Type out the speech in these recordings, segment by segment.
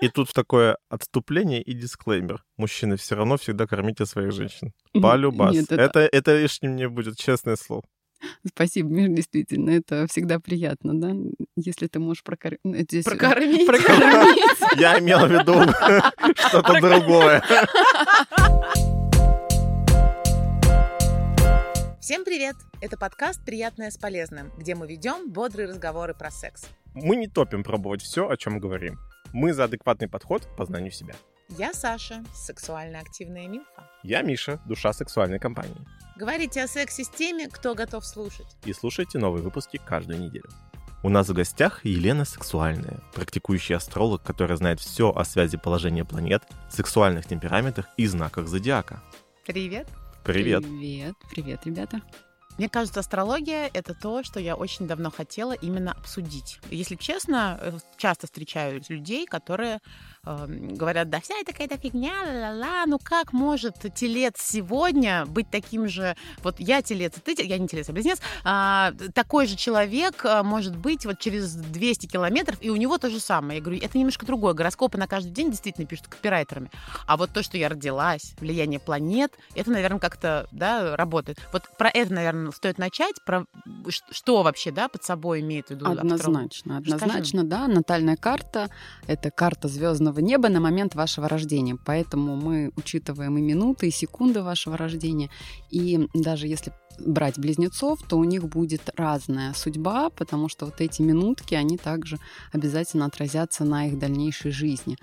И тут такое отступление и дисклеймер. Мужчины все равно всегда кормите своих женщин. Полюбас. Нет, это... это- Это, лишним не будет, честное слово. Спасибо, Миш, действительно, это всегда приятно, да? Если ты можешь прокормить... Здесь... Прокормить. Прокормить. Я имел в виду что-то другое. Всем привет! Это подкаст «Приятное с полезным», где мы ведем бодрые разговоры про секс. Мы не топим пробовать все, о чем говорим. Мы за адекватный подход к познанию себя. Я Саша, сексуально активная нимфа. Я Миша, душа сексуальной компании. Говорите о сексе с теми, кто готов слушать. И слушайте новые выпуски каждую неделю. У нас в гостях Елена Сексуальная, практикующий астролог, которая знает все о связи положения планет, сексуальных темпераментах и знаках зодиака. Привет! Привет. Привет, привет, ребята. Мне кажется, астрология — это то, что я очень давно хотела именно обсудить. Если честно, э, часто встречаю людей, которые э, говорят, да вся это какая-то фигня, ла-ла-ла, ну как может телец сегодня быть таким же, вот я телец, ты, я не телец, а близнец, а, такой же человек а, может быть вот через 200 километров, и у него то же самое. Я говорю, это немножко другое. Гороскопы на каждый день действительно пишут копирайтерами. А вот то, что я родилась, влияние планет, это, наверное, как-то, да, работает. Вот про это, наверное, стоит начать, про что вообще, да, под собой имеет в виду? Однозначно, Скажи. однозначно, да. Натальная карта — это карта звездного неба на момент вашего рождения. Поэтому мы учитываем и минуты, и секунды вашего рождения. И даже если брать близнецов, то у них будет разная судьба, потому что вот эти минутки, они также обязательно отразятся на их дальнейшей жизни.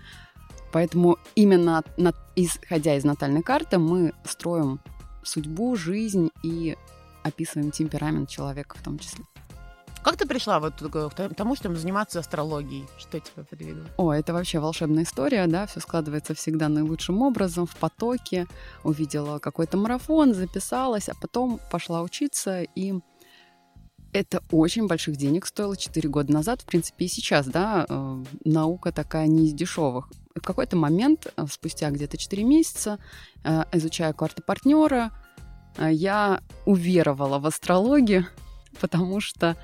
Поэтому именно на- исходя из натальной карты мы строим судьбу, жизнь и описываем темперамент человека в том числе. Как ты пришла вот к тому, чтобы заниматься астрологией? Что тебя подвигло? О, это вообще волшебная история, да, все складывается всегда наилучшим образом, в потоке. Увидела какой-то марафон, записалась, а потом пошла учиться, и это очень больших денег стоило 4 года назад, в принципе, и сейчас, да, э, наука такая не из дешевых. В какой-то момент, э, спустя где-то 4 месяца, э, изучая карту партнера, я уверовала в астрологию, потому что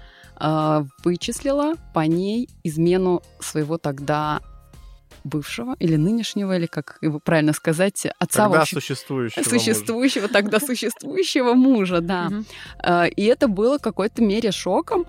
вычислила по ней измену своего тогда бывшего или нынешнего, или как его правильно сказать, отца Тогда вообще- существующего мужа. существующего, тогда существующего мужа, да. Э, И это было в какой-то мере шоком,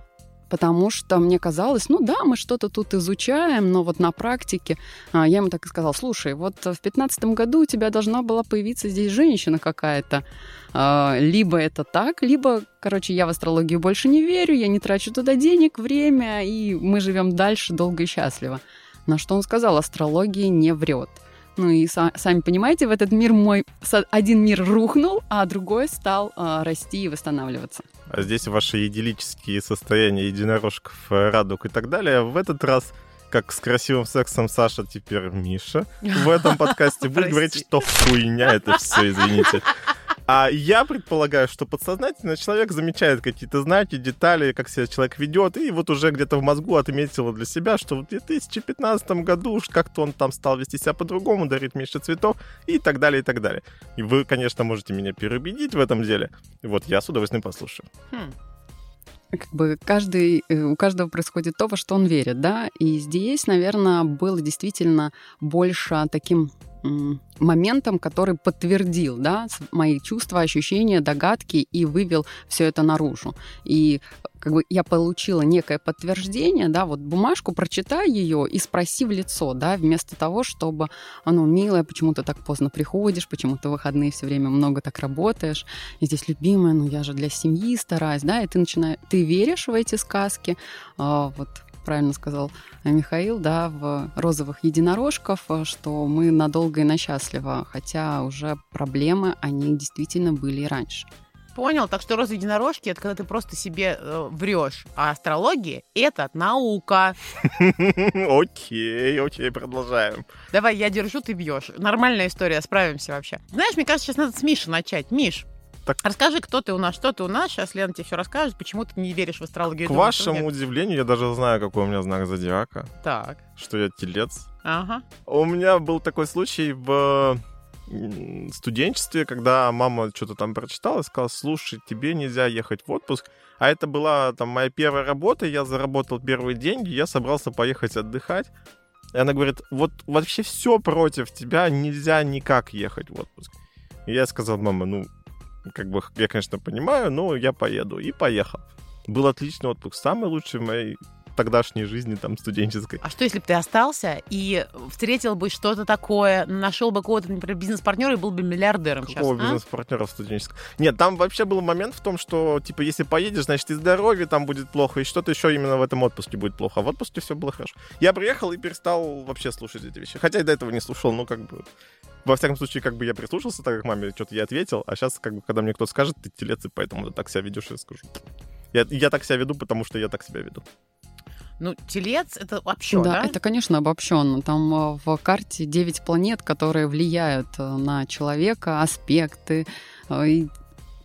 потому что мне казалось, ну да, мы что-то тут изучаем, но вот на практике а, я ему так и сказала, слушай, вот в пятнадцатом году у тебя должна была появиться здесь женщина какая-то. А, Либо это так, либо, короче, я в астрологию больше не верю, я не трачу туда денег, время, и мы живем дальше долго и счастливо. На что он сказал, астрология не врет. Ну и са- сами понимаете, в этот мир мой один мир рухнул, а другой стал а, расти и восстанавливаться. А здесь ваши идиллические состояния единорожков, э, радуг и так далее. В этот раз, как с красивым сексом Саша, теперь Миша, в этом подкасте будет говорить, что хуйня это все, извините. А я предполагаю, что подсознательно человек замечает какие-то знаки, детали, как себя человек ведет, и вот уже где-то в мозгу отметила для себя, что в 2015 году уж как-то он там стал вести себя по-другому, дарит меньше цветов и так далее, и так далее. И вы, конечно, можете меня переубедить в этом деле. И вот я с удовольствием послушаю. Хм. Как бы каждый, э, у каждого происходит то, во что он верит, да, и здесь, наверное, было действительно больше таким моментом, который подтвердил, да, мои чувства, ощущения, догадки и вывел все это наружу. И как бы я получила некое подтверждение, да, вот бумажку, прочитай ее и спроси в лицо, да, вместо того, чтобы, оно милое, почему ты так поздно приходишь, почему ты в выходные все время много так работаешь, и здесь любимая, ну я же для семьи стараюсь, да, и ты начинаешь, ты веришь в эти сказки, а, вот правильно сказал э, Михаил, да, в розовых единорожков, э, что мы надолго и насчастливо, хотя уже проблемы, они действительно были и раньше. Понял, так что розы единорожки это когда ты просто себе э, врешь, а астрология это наука. Окей, окей, продолжаем. Давай, я держу, ты бьешь. Нормальная история, справимся вообще. Знаешь, мне кажется, сейчас надо с Миши начать. Миш, Так- расскажи, кто ты у нас, что ты у нас. Сейчас Лена тебе все расскажет, почему ты не веришь в астрологию. К что вашему удивлению, я даже знаю, какой у меня знак зодиака, Так, что я телец. ага. У меня был такой случай в студенчестве, когда мама что-то там прочитала, сказала, слушай, тебе нельзя ехать в отпуск. А это была там моя первая работа, я заработал первые деньги, я собрался поехать отдыхать. И она говорит, вот вообще все против тебя, нельзя никак ехать в отпуск. И я сказал, мама, ну, как бы, я, конечно, понимаю, но я поеду. И поехал. Был отличный отпуск, самый лучший в моей тогдашней жизни там студенческой. А что, если бы ты остался и встретил бы что-то такое, нашел бы кого-то, например, бизнес-партнера и был бы миллиардером Какого сейчас? а? бизнес-партнера в студенческом? Нет, там вообще был момент в том, что, типа, если поедешь, значит, и здоровье там будет плохо, и что-то еще именно в этом отпуске будет плохо. А в отпуске все было хорошо. Я приехал и перестал вообще слушать эти вещи. Хотя и до этого не слушал, но как бы... Во всяком случае, как бы я прислушался, так как маме что-то я ответил, а сейчас, как бы, когда мне кто-то скажет, ты телец, и поэтому ты так себя ведешь, я скажу. Я, я так себя веду, потому что я так себя веду. Ну, телец это вообще, да? да, это, конечно, обобщенно. Там э, в карте 9 планет, которые влияют э, на человека, аспекты, э, и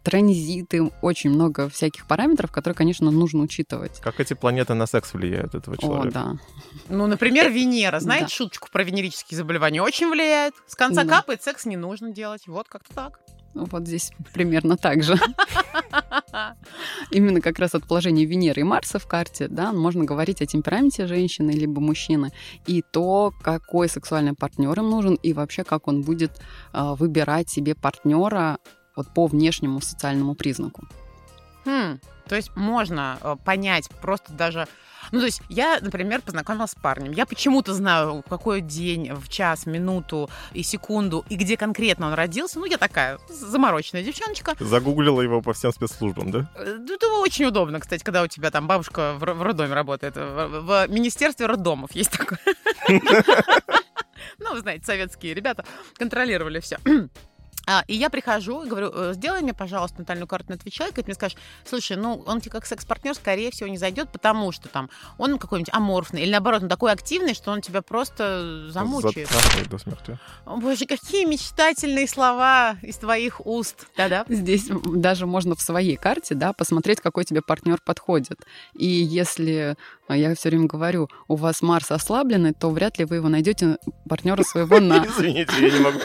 транзиты, очень много всяких параметров, которые, конечно, нужно учитывать. Как эти планеты на секс влияют этого человека? О, да. Ну, например, Венера. Знаете Да. шуточку про венерические заболевания? Очень влияет. С конца Да. капает, секс не нужно делать. Вот как-то так. Вот здесь примерно так же. Именно как раз от положения Венеры и Марса в карте, да, можно говорить о темпераменте женщины либо мужчины и то, какой сексуальный партнер им нужен и вообще как он будет а, выбирать себе партнера вот по внешнему социальному признаку. Хм, то есть можно э, понять просто даже... Ну, то есть я, например, познакомилась с парнем. Я почему-то знаю, в какой день, в час, минуту и секунду, и где конкретно он родился. Ну, я такая замороченная девчоночка. Загуглила его по всем спецслужбам, да? Э, ну, Это очень удобно, кстати, когда у тебя там бабушка в, ро- в роддоме работает. В, в Министерстве роддомов есть такое. Ну, вы знаете, советские ребята контролировали все. А, и я прихожу и говорю, «Э, сделай мне, пожалуйста, натальную карту на этого человека. И ты мне скажешь, слушай, ну, он тебе как секс-партнер, скорее всего, не зайдет, потому что там он какой-нибудь аморфный. Или наоборот, он такой активный, что он тебя просто замучает. Затрахает до смерти. О, боже, какие мечтательные слова из твоих уст. Да-да. Здесь даже можно в своей карте, да, посмотреть, какой тебе партнер подходит. И если, я все время говорю, у вас Марс ослабленный, то вряд ли вы его найдете партнера своего на Извините, я не могу.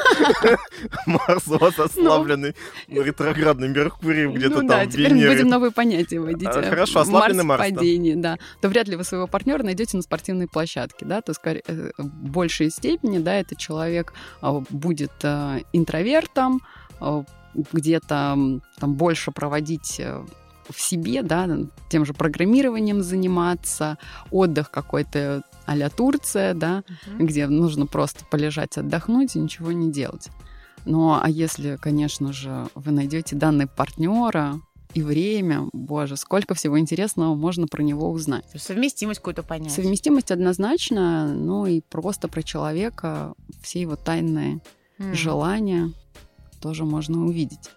Марс у вас ослабленный ретроградный Меркурий где-то ну да, там в теперь мы будем новые понятия вводить. А, хорошо, ослабленный Марс, да. падение, да. То вряд ли вы своего партнера найдете на спортивной площадке, да, то скорее э, в большей степени, да, этот человек а, будет а, интровертом, а, где-то там больше проводить э, в себе, да, тем же программированием заниматься, отдых какой-то а-ля Турция, да, где нужно просто полежать, отдохнуть и ничего не делать. Ну, а если, конечно же, вы найдете данные партнера и время, боже, сколько всего интересного можно про него узнать. Совместимость какую-то понять. Совместимость однозначно, ну и просто про человека, все его тайные М. желания тоже можно увидеть.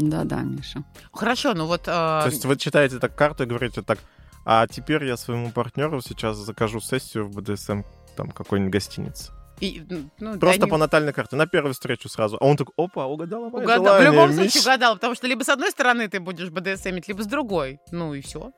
Да-да, Миша. Хорошо, ну вот... э, То есть вы читаете так карту и говорите так, а теперь я своему партнеру сейчас закажу сессию в БДСМ там какой-нибудь гостинице. и, ну, Просто да, по натальной карте, на первую встречу сразу. А он такой, опа, угадала мое Угадал. В желание, любом Миш». случае угадал, потому что либо с одной стороны ты будешь БДСМить, либо с другой. Ну и все.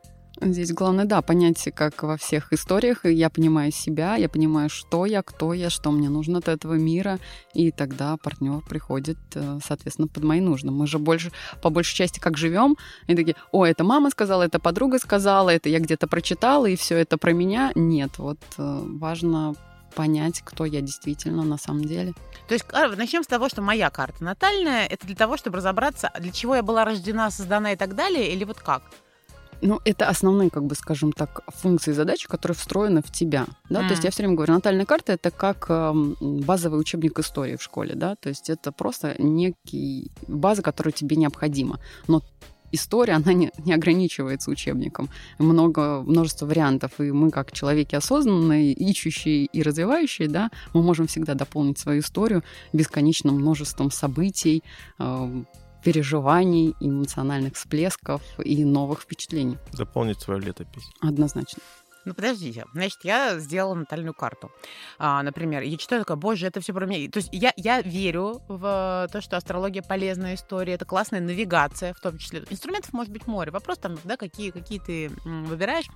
Здесь главное, да, понять, как во всех историях, я понимаю себя, я понимаю, что я, кто я, что мне нужно от этого мира, и тогда партнер приходит, э, соответственно, под мои нужды. Мы же больше, по большей части, как живем, и такие, о, это мама сказала, это подруга сказала, это я где-то прочитала, и все это про меня. Нет, вот э, важно понять, кто я действительно на самом деле. То есть а, начнем с того, что моя карта натальная это для того, чтобы разобраться, для чего я была рождена, создана и так далее, или вот как. Ну, это основные, как бы, скажем так, функции задачи, которые встроены в тебя. Да? Мгм. То есть я все время говорю, натальная карта это как эм, базовый учебник истории в школе, да. То есть это просто некий база, которая тебе необходима. Но история, она не, не ограничивается учебником. Много, множество вариантов. И мы, как человеки осознанные, ищущие и развивающие, да, мы можем всегда дополнить свою историю бесконечным множеством событий, эм, переживаний, эмоциональных всплесков и новых впечатлений. Заполнить свою летопись. Однозначно. Ну, подождите. Значит, я сделала натальную карту. А, например, я читаю такая, боже, это все про меня. То есть я, я верю в то, что астрология полезная история, это классная навигация в том числе. Инструментов может быть море. Вопрос там, да, какие, какие ты выбираешь.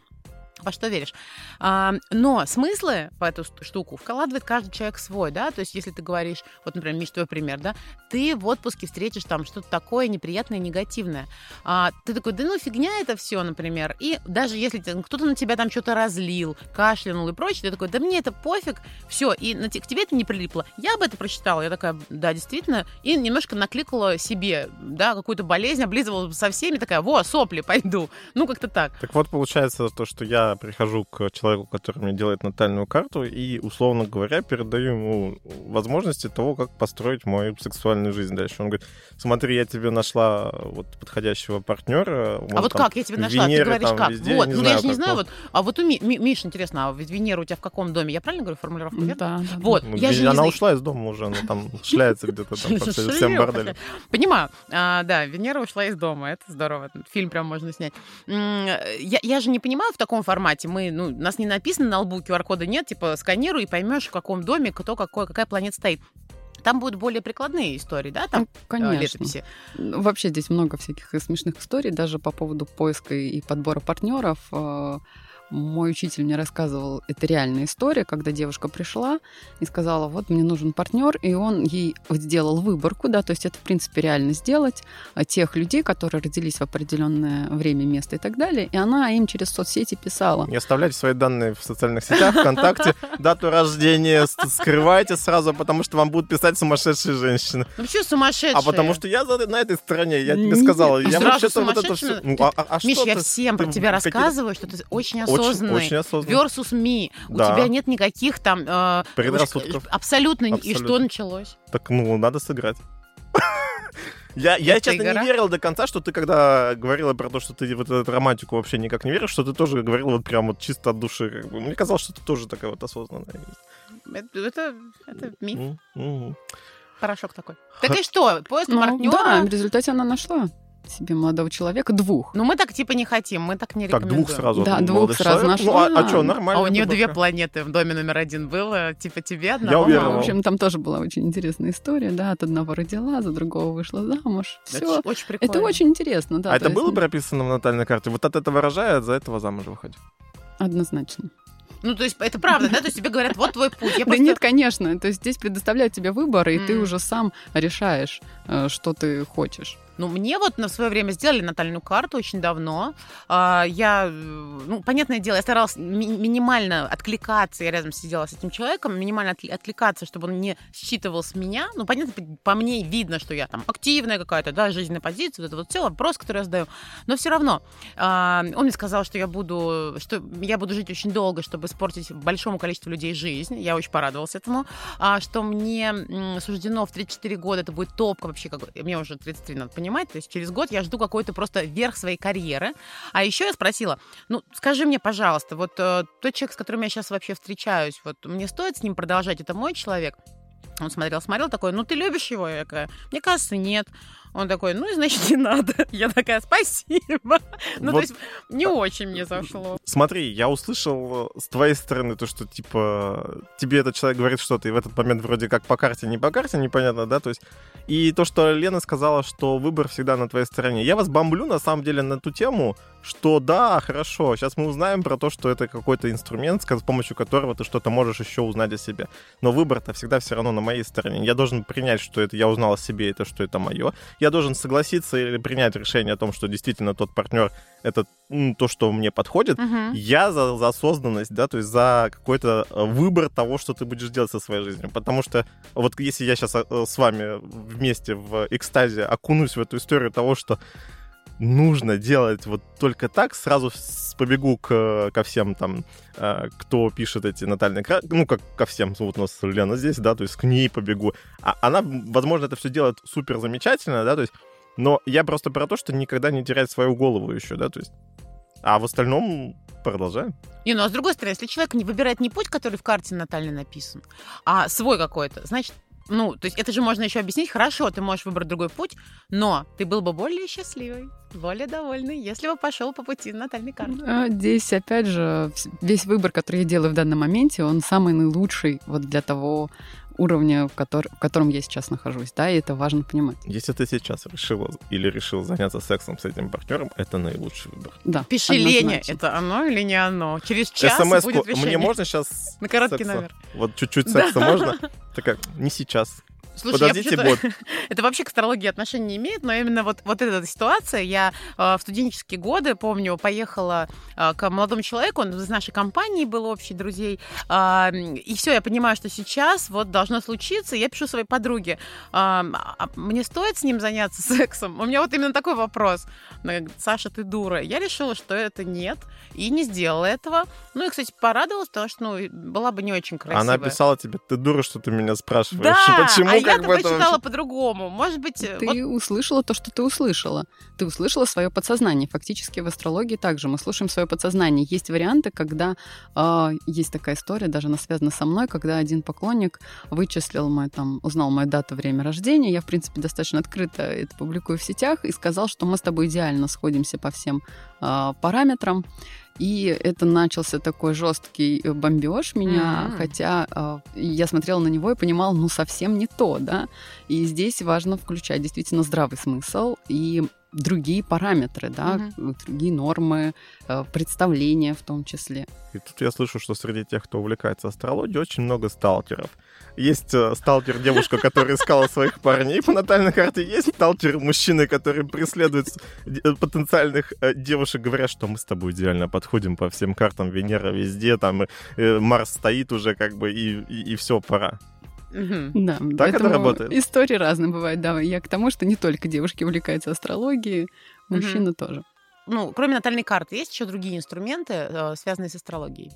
Во что веришь. А, но смыслы по эту штуку вкладывает каждый человек свой, да, то есть если ты говоришь, вот, например, Миш, твой пример, да, ты в отпуске встретишь там что-то такое неприятное, негативное, а, ты такой, да ну фигня это все, например, и даже если кто-то на тебя там что-то разлил, кашлянул и прочее, ты такой, да мне это пофиг, все, и на, к тебе это не прилипло. Я бы это прочитала, я такая, да, действительно, и немножко накликала себе, да, какую-то болезнь, облизывала со всеми, такая, во, сопли, пойду, ну как-то так. Так вот, получается то, что я прихожу к человеку, который мне делает натальную карту, и, условно говоря, передаю ему возможности того, как построить мою сексуальную жизнь дальше. Он говорит, смотри, я тебе нашла вот подходящего партнера. а вот там, как я тебе нашла? Венеры, Ты говоришь, как? Везде, вот, не ну знаю, я же не как, знаю, вот. вот, а вот у Ми, Ми- Миш, интересно, а ведь Венера у тебя в каком доме? Я правильно говорю формулировку? верно? Да, да, Вот, Ну, я же она не знаю- ушла из дома уже, она там шляется где-то там по всем борделям. Понимаю. А, да, Венера ушла из дома. Это здорово. Фильм прям можно снять. М, Я, я же не понимаю в таком формате. Мы, ну, у нас не написано на лбу QR-кода нет, типа сканируй и поймешь, в каком доме кто какой, какая планета стоит. Там будут более прикладные истории, да, там Ну, Конечно. летописи. Ну, Вообще здесь много всяких смешных историй, даже по поводу поиска и подбора партнеров. Мой учитель мне рассказывал, это реальная история, когда девушка пришла и сказала, вот мне нужен партнер, и он ей сделал выборку, да, то есть это в принципе реально сделать а, тех людей, которые родились в определенное время, место и так далее, и она им через соцсети писала. Не оставляйте свои данные в социальных сетях, ВКонтакте, дату рождения скрывайте сразу, потому что вам будут писать сумасшедшие женщины. Ну почему сумасшедшие? А потому что я на этой стороне, я тебе сказала, я вот это все... Ну, а, а- Миш, я всем про тебя рассказываю, что ты очень Очень, осознанный. очень осознанный. Versus me. У Да. тебя нет никаких там... э, Предрассудков. Абсолютно. И Абсолютно. что началось? Так, ну, надо сыграть. Я, я честно, игра? не верил до конца, что ты, когда говорила про то, что ты вот эту романтику вообще никак не веришь, что ты тоже говорила вот прям вот чисто от души. Как бы. Мне казалось, что ты тоже такая вот осознанная. Это, это, это миф. Порошок такой. Так и что? Поиск Ну, партнера? да, в результате она нашла себе молодого человека, двух. Ну, мы так типа не хотим, мы так не Так, рекомендуем. двух сразу. Да, двух сразу человек. Ну, нашла. а, что, нормально. А у это нее две было. планеты в доме номер один было, типа тебе одна. Я Ну, уверен. в общем, там тоже была очень интересная история, да, от одного родила, за другого вышла замуж. Все. очень прикольно. Это очень интересно, да. А то это есть, было прописано в натальной карте? Вот от этого рожает, за этого замуж выходит. Однозначно. Ну, то есть это правда, да? То есть тебе говорят, вот твой путь. Я Да просто... нет, конечно. То есть здесь предоставляют тебе выбор, и ты М. уже сам решаешь, э, что ты хочешь. Ну, мне вот на свое время сделали натальную карту очень давно. А, Я, ну, понятное дело, я старалась ми- минимально откликаться. Я рядом сидела с этим человеком, минимально отли- откликаться, чтобы он не считывал с меня. Ну, понятно, по- мне видно, что я там активная какая-то, да, жизненная позиция, вот это вот все, вопрос, который я задаю. Но все равно а, он мне сказал, что я буду, что я буду жить очень долго, чтобы испортить большому количеству людей жизнь. Я очень порадовалась этому. А, что мне суждено в 34 года, это будет топка вообще, как, мне уже 33, надо понимать, то есть через год я жду какой-то просто верх своей карьеры. А еще я спросила, ну, скажи мне, пожалуйста, вот э, тот человек, с которым я сейчас вообще встречаюсь, вот мне стоит с ним продолжать, это мой человек? Он смотрел, смотрел, такой, ну, ты любишь его? Я такая, мне кажется, нет. Он такой, ну, значит, не надо. Я такая, спасибо. Ну, то Вот. есть не очень мне зашло. Смотри, я услышал э, с твоей стороны то, что, типа, тебе этот человек говорит что-то, и в этот момент вроде как по карте, не по карте, непонятно, да, то есть... И то, что Лена сказала, что выбор всегда на твоей стороне. Я вас бомблю, на самом деле, на ту тему, что да, хорошо, сейчас мы узнаем про то, что это какой-то инструмент, с помощью которого ты что-то можешь еще узнать о себе. Но выбор-то всегда все равно на моей стороне. Я должен принять, что это я узнал о себе, это что это мое. Я должен согласиться или принять решение о том, что действительно тот партнер это м, то, что мне подходит. Мгм. Я за, за осознанность, да, то есть за какой-то э, выбор того, что ты будешь делать со своей жизнью. Потому что вот если я сейчас с вами вместе в экстазе окунусь в эту историю того, что нужно делать вот только так, сразу побегу к, ко всем там, э, кто пишет эти натальные кра- ну, как ко всем, вот у нас Лена здесь, да, то есть к ней побегу. А она, возможно, это все делает супер замечательно, да, то есть, но я просто про то, что никогда не терять свою голову еще, да, то есть, а в остальном продолжаем. Не, ну а с другой стороны, если человек не выбирает не путь, который в карте натальной написан, а свой какой-то, значит, ну, то есть это же можно еще объяснить, хорошо, ты можешь выбрать другой путь, но ты был бы более счастливый. более довольный, если бы пошел по пути натальной карты. А, Здесь, опять же, весь выбор, который я делаю в данном моменте, он самый наилучший вот для того уровня, в, котор- в котором я сейчас нахожусь, да, и это важно понимать. Если ты сейчас решила или решил заняться сексом с этим партнером, это наилучший выбор. Да, Пиши Лене, это оно или не оно? Через час будет решение. мне можно сейчас На короткий секса? номер. Вот чуть-чуть секса можно? Такая, не сейчас. Слушай, Подождите, бот. Это вообще к астрологии отношения не имеет, но именно вот, вот эта ситуация, я э, в студенческие годы, помню, поехала э, к молодому человеку, он из нашей компании был общий друзей, а, и все, я понимаю, что сейчас вот должно случиться, я пишу своей подруге, а мне стоит с ним заняться сексом? У меня вот именно такой вопрос. Она говорит, Саша, ты дура. Я решила, что это нет, и не сделала этого. Ну и, кстати, порадовалась, потому что, ну, была бы не очень красивая. Она писала тебе, ты дура, что ты меня спрашиваешь. Да, Почему а как я-то бы это по-другому. Может быть, э, Ты вот услышала то, что ты услышала. Ты услышала свое подсознание. Фактически в астрологии также мы слушаем свое подсознание. Есть варианты, когда э, есть такая история, даже она связана со мной, когда один поклонник вычислил мой там, узнал мою дату, время рождения. Я, в принципе, достаточно открыто это публикую в сетях и сказал, что мы с тобой идеально сходимся по всем э, параметрам. И это начался такой жесткий бомбеж меня, Мгм. хотя э, я смотрела на него и понимала, ну совсем не то, да. И здесь важно включать действительно здравый смысл и другие параметры, да, другие нормы, э, представления в том числе. И тут я слышу, что среди тех, кто увлекается астрологией, очень много сталкеров. Есть э, сталкер-девушка, которая искала своих парней по натальной карте. Есть сталкер-мужчины, которые преследуют э, потенциальных э, девушек, говорят, что мы с тобой идеально подходим по всем картам. Венера везде, там э, Марс стоит уже как бы, и, все, пора. Мгм. Да, Так это работает? Истории разные бывают, да. Я к тому, что не только девушки увлекаются астрологией, мужчины тоже. Ну, кроме натальной карты, есть еще другие инструменты, э, связанные с астрологией?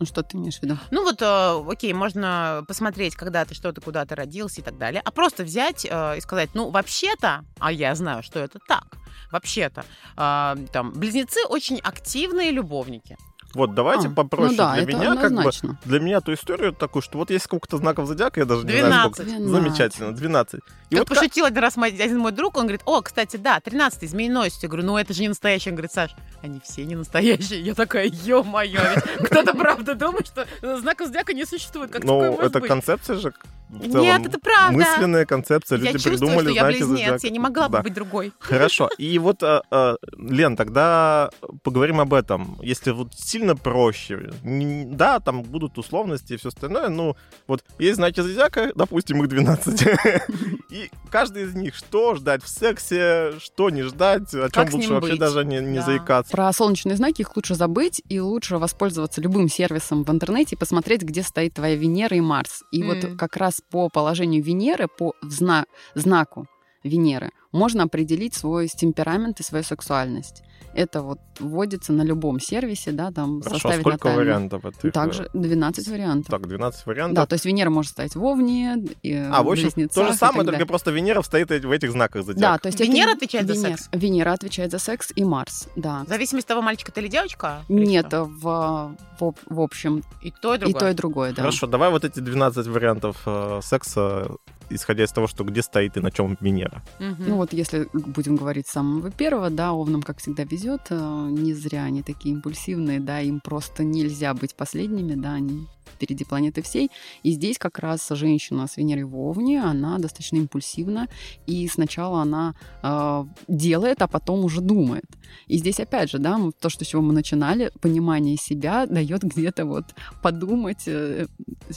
Ну что ты имеешь в виду? Ну вот, э, окей, можно посмотреть, когда ты, что ты, куда ты родился и так далее, а просто взять э, и сказать, ну, вообще-то, а я знаю, что это так, вообще-то, э, там, близнецы очень активные любовники. Вот, давайте А, попроще ну да, для это меня, как бы, однозначно. для меня ту историю такую, что вот есть сколько-то знаков зодиака, я даже не знаю 12. сколько. Замечательно, 12. И Как вот как- пошутил один раз мой- один мой друг, он говорит, о, кстати, да, 13-й, змееносец. Я говорю, ну это же не настоящий. Он говорит, Саш, они все не настоящие. Я такая, ё-моё, ведь кто-то правда думает, что знаков зодиака не существует. Как такое ну, это концепция же в целом, Нет, это правда. мысленная концепция. Я Люди чувствую, придумали что я знаки близнец, зодиака. я не могла бы Да. быть другой. Хорошо. И вот, э, э, Лен, тогда поговорим об этом. Если вот сильно проще, да, там будут условности и все остальное, ну, вот есть знаки зодиака, допустим, их 12. И каждый из них, что ждать в сексе, что не ждать, о чем лучше вообще даже не, заикаться. Про солнечные знаки их лучше забыть и лучше воспользоваться любым сервисом в интернете и посмотреть, где стоит твоя Венера и Марс. И вот как раз по положению Венеры, по зна- знаку Венеры, можно определить свой темперамент и свою сексуальность. Это вот вводится на любом сервисе, да, там Хорошо, а составить сколько натальную. вариантов этих? Также 12 вариантов. Так, 12 Да, вариантов. то есть Венера может стоять в Овне, и, а, в общем, Близнецах то же и самое, только просто Венера стоит в этих знаках зодиака. Да, то есть это Венера не- отвечает за Венера- секс? Венера отвечает за секс и Марс, да. В зависимости от того, мальчик ты или девочка? Нет, что? в, в, в общем, И то, и и другое. то, и другое, да. Хорошо, давай вот эти 12 вариантов э, секса, исходя из того, что где стоит и на чем Венера. Мгм. Ну вот если будем говорить с самого первого, да, овнам, как всегда, везет. э, Не зря они такие импульсивные, да, им просто нельзя быть последними, да, они впереди планеты всей. И здесь как раз женщина с Венерой в Овне, она достаточно импульсивна, и сначала она э, делает, а потом уже думает. И здесь опять же, да, то, что с чего мы начинали, понимание себя дает где-то вот подумать, э,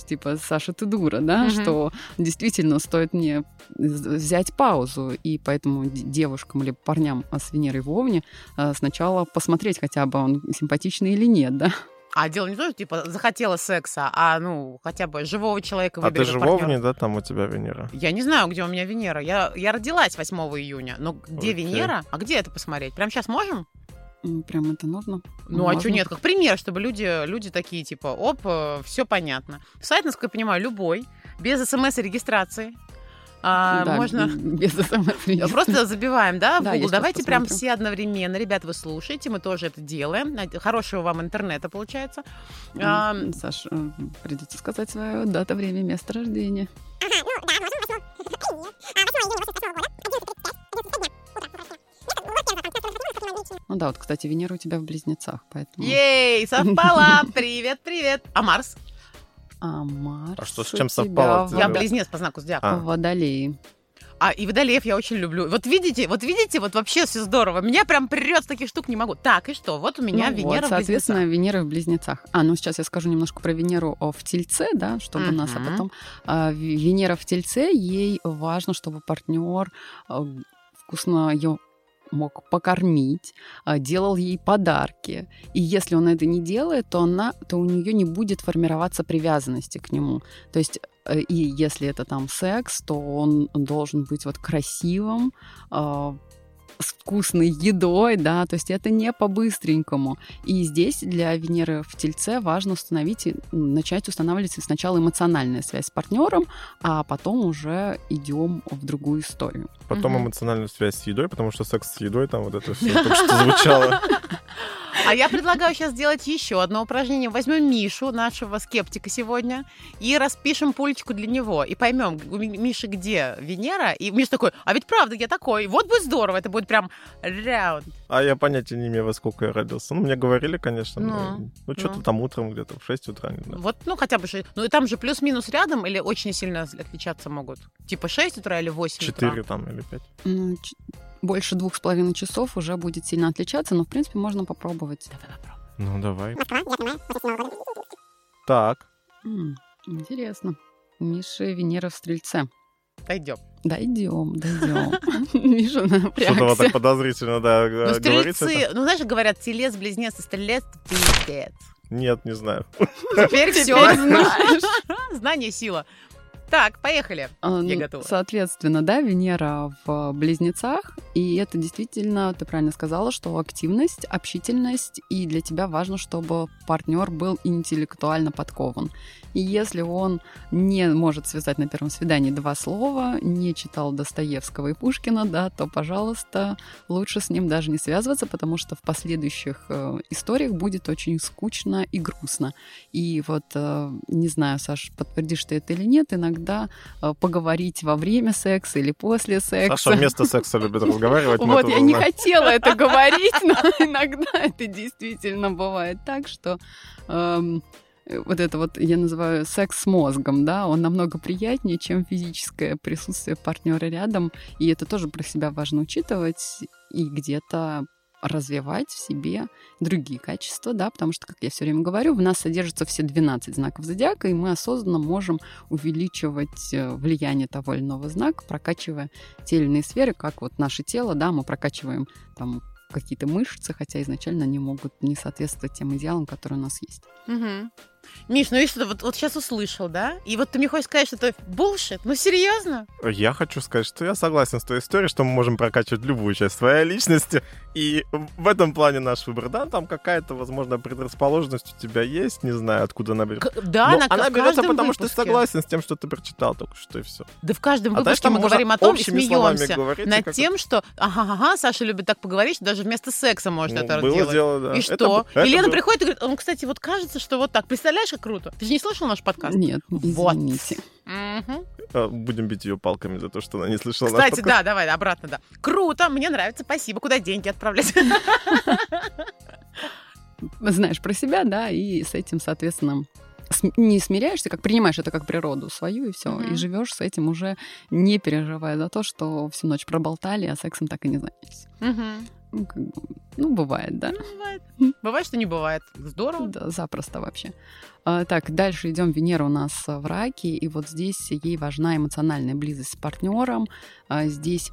типа, Саша, ты дура, да, Мгм. что действительно стоит мне взять паузу, и поэтому девушкам или парням с Венерой в Овне э, сначала посмотреть хотя бы, он симпатичный или нет, да. А дело не то, что типа захотела секса, а ну хотя бы живого человека А ты выбери же за в партнёра. Овне, да, там у тебя Венера? Я не знаю, где у меня Венера. Я, я родилась 8 июня. Но где Окей. Венера? А где это посмотреть? Прямо сейчас можем? Прям это нужно. Ну, а Можно. что нет? Как пример, чтобы люди, люди такие, типа, оп, все понятно. Сайт, насколько я понимаю, любой, без смс и регистрации. А, Да, можно... без смс. Просто забиваем, да, в Да, Google. Давайте прям посмотрю. все одновременно. Ребят, вы слушаете, мы тоже это делаем. Хорошего вам интернета получается. А, Саш, э, придется сказать свое дата, время, место рождения. Ну да, вот, кстати, Венера у тебя в близнецах, поэтому... Ей, совпала! Привет, привет! А Марс? А Марс А что с у чем совпало? в Я близнец по знаку зодиака. А. в Водолее. А, и водолеев я очень люблю. Вот видите, вот видите, вот вообще все здорово. Меня прям прет с таких штук не могу. Так, и что? Вот у меня Ну Венера вот, в соответственно, близнецах. Венера в близнецах. А, ну сейчас я скажу немножко про Венеру в Тельце, да, чтобы нас, а потом... а, В- Венера в Тельце, ей важно, чтобы партнер а, вкусно ее мог покормить, а, делал ей подарки. И если он это не делает, то, она, то у нее не будет формироваться привязанности к нему. То есть э, и если это там секс, то он должен быть вот красивым, а, с вкусной едой, да, то есть это не по-быстренькому. И здесь для Венеры в Тельце важно установить, начать устанавливать сначала эмоциональная связь с партнером, а потом уже идем в другую историю. Потом Мгм. эмоциональную связь с едой, потому что секс с едой, там вот это все только что звучало. А я предлагаю сейчас сделать еще одно упражнение. Возьмем Мишу, нашего скептика сегодня, и распишем пульчику для него. И поймем, у Ми- Миши где Венера. И Миша такой, а ведь правда, я такой. Вот будет здорово, это будет прям раунд. А я понятия не имею, во сколько я родился. Ну, мне говорили, конечно. Ну, но- Ну, что-то ну. там утром где-то в 6 утра. не знаю. Вот, ну, хотя бы 6. Ну, и там же плюс-минус рядом или очень сильно отличаться могут? Типа 6 утра или 8 утра? 4 там или 5. Ну, больше двух с половиной часов уже будет сильно отличаться, но, в принципе, можно попробовать. Давай попробуем. Ну, давай. Так. М, интересно. У Миши Венера в Стрельце. Пойдем. Дойдем, дойдем. Миша Что-то вот напрягся. так подозрительно, да, Ну, говорится. стрельцы, ну, знаешь, говорят, телец, близнец и стрелец, пиздец. Нет, не знаю. Теперь все. Знаешь. Знание сила. Так, поехали. А, Я готова. Соответственно, да, Венера в близнецах, и это действительно, ты правильно сказала, что активность, общительность, и для тебя важно, чтобы партнер был интеллектуально подкован. И если он не может связать на первом свидании два слова, не читал Достоевского и Пушкина, да, то, пожалуйста, лучше с ним даже не связываться, потому что в последующих э, историях будет очень скучно и грустно. И вот, э, не знаю, Саш, подтвердишь ты это или нет, иногда э, поговорить во время секса или после секса. Саша вместо секса любит разговаривать. Вот, я не хотела это говорить, но иногда это действительно бывает так, что эм, э, вот это вот я называю секс с мозгом, да, он намного приятнее, чем физическое присутствие партнера рядом, и это тоже про себя важно учитывать и где-то развивать в себе другие качества, да, потому что, как я все время говорю, в нас содержатся все 12 знаков зодиака, и мы осознанно можем увеличивать э, влияние того или иного знака, прокачивая те или иные сферы, как вот наше тело, да, мы прокачиваем там какие-то мышцы, хотя изначально они могут не соответствовать тем идеалам, которые у нас есть. Мгм. Миш, ну что, вот, вот сейчас услышал, да? И вот ты мне хочешь сказать, что это булшит? Ну серьезно? Я хочу сказать, что я согласен с той историей, что мы можем прокачивать любую часть своей личности. И в этом плане наш выбор, да, там какая-то, возможно, предрасположенность у тебя есть, не знаю, откуда она берется. Да, Но на, она в берется, потому что ты выпуске. согласен с тем, что ты прочитал только что, и все. Да в каждом А дальше выпуске мы говорим о том и смеемся говорить, над тем, что ага-ага, Саша любит так поговорить, что даже вместо секса может Ну, это было делать. дело, да. И Это что? это и Лена было. приходит и говорит, ну, кстати, вот кажется, что вот так. Представляешь, как круто? Ты же не слышал наш подкаст? Нет, Вот. извините. Мгм. А, Будем бить ее палками за то, что она не слышала наш Кстати, подкаст. да, давай, обратно, да. Круто, мне нравится, спасибо. Куда деньги отправлять? Знаешь про себя, да, и с этим, соответственно, не смиряешься, как принимаешь это как природу свою, и все. Мгм. И живешь с этим уже не переживая за то, что всю ночь проболтали, а сексом так и не занялись. Мгм. Ну, как бы, ну, бывает, да. Ну, бывает. Бывает, что не бывает. Здорово. Да, запросто вообще. А, так, дальше идем. Венера у нас в раке, и вот здесь ей важна эмоциональная близость с партнером. А, здесь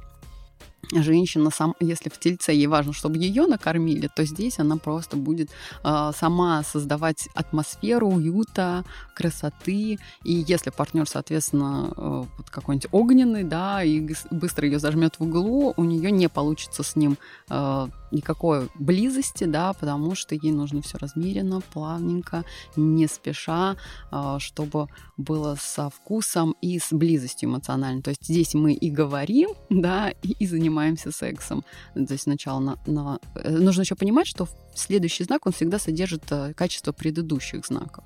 женщина, сам, если в тельце ей важно, чтобы ее накормили, то здесь она просто будет а, сама создавать атмосферу уюта, красоты. И если партнер, соответственно, э, вот какой-нибудь огненный, да, и быстро ее зажмет в углу, у нее не получится с ним э, никакой близости, да, потому что ей нужно все размеренно, плавненько, не спеша, а, чтобы было со вкусом и с близостью эмоциональной. То есть здесь мы и говорим, да, и, и занимаемся сексом. То есть сначала на, на- э, нужно еще понимать, что следующий знак, он всегда содержит э, качество предыдущих знаков.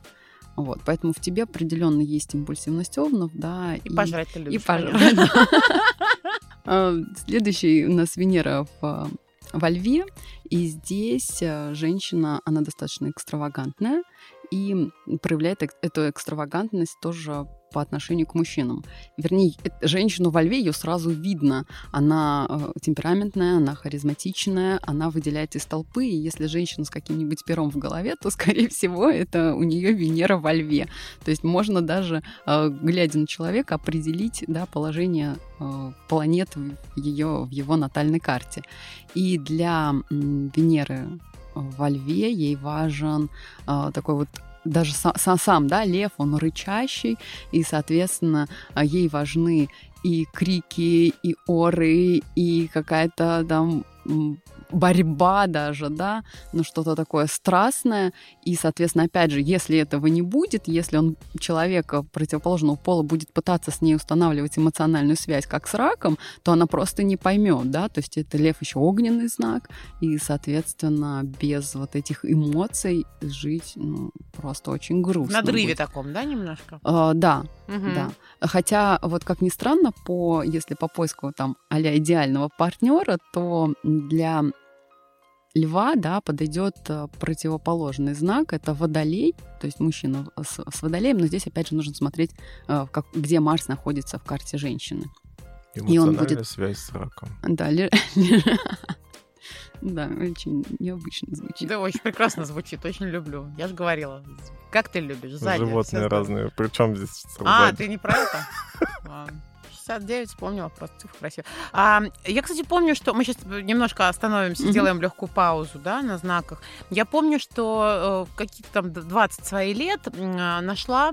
Вот, поэтому в тебе определенно есть импульсивность овнов, да, И пожрать ты и любишь. пожрать. А, Следующий у нас Венера в а, во льве, и здесь э, женщина, она достаточно экстравагантная и проявляет эту экстравагантность тоже по отношению к мужчинам. Вернее, женщину во льве ее сразу видно. Она э, темпераментная, она харизматичная, она выделяется из толпы. И если женщина с каким-нибудь пером в голове, то, скорее всего, это у нее Венера во льве. То есть можно даже, э, глядя на человека, определить да, положение э, планет в, ее, в его натальной карте. И для Венеры во льве ей важен такой вот даже сам, сам, да, лев, он рычащий, и, соответственно, а, ей важны и крики, и оры, и какая-то там борьба даже, да, но что-то такое страстное. И, соответственно, опять же, если этого не будет, если он человека противоположного пола будет пытаться с ней устанавливать эмоциональную связь, как с раком, то она просто не поймет, да, то есть это лев еще огненный знак, и, соответственно, без вот этих эмоций жить, ну, просто очень грустно. В надрыве будет. таком, да, немножко? А, да, угу. да. Хотя, вот как ни странно, по, если по поиску там а идеального партнера, то для льва, да, подойдет э, противоположный знак, это водолей, то есть мужчина с, с водолеем, но здесь опять же нужно смотреть, э, как, где Марс находится в карте женщины. И он будет... связь с раком. Да, ли... Да, очень необычно звучит. Да, очень прекрасно звучит, очень люблю. Я же говорила, как ты любишь, сзади. Животные разные, причем здесь А, ты не про это? 69 вспомнила, просто цифра красивая. А, я, кстати, помню, что мы сейчас немножко остановимся, mm-hmm. легкую паузу, да, на знаках. Я помню, что э, какие-то там 20 своих лет э, нашла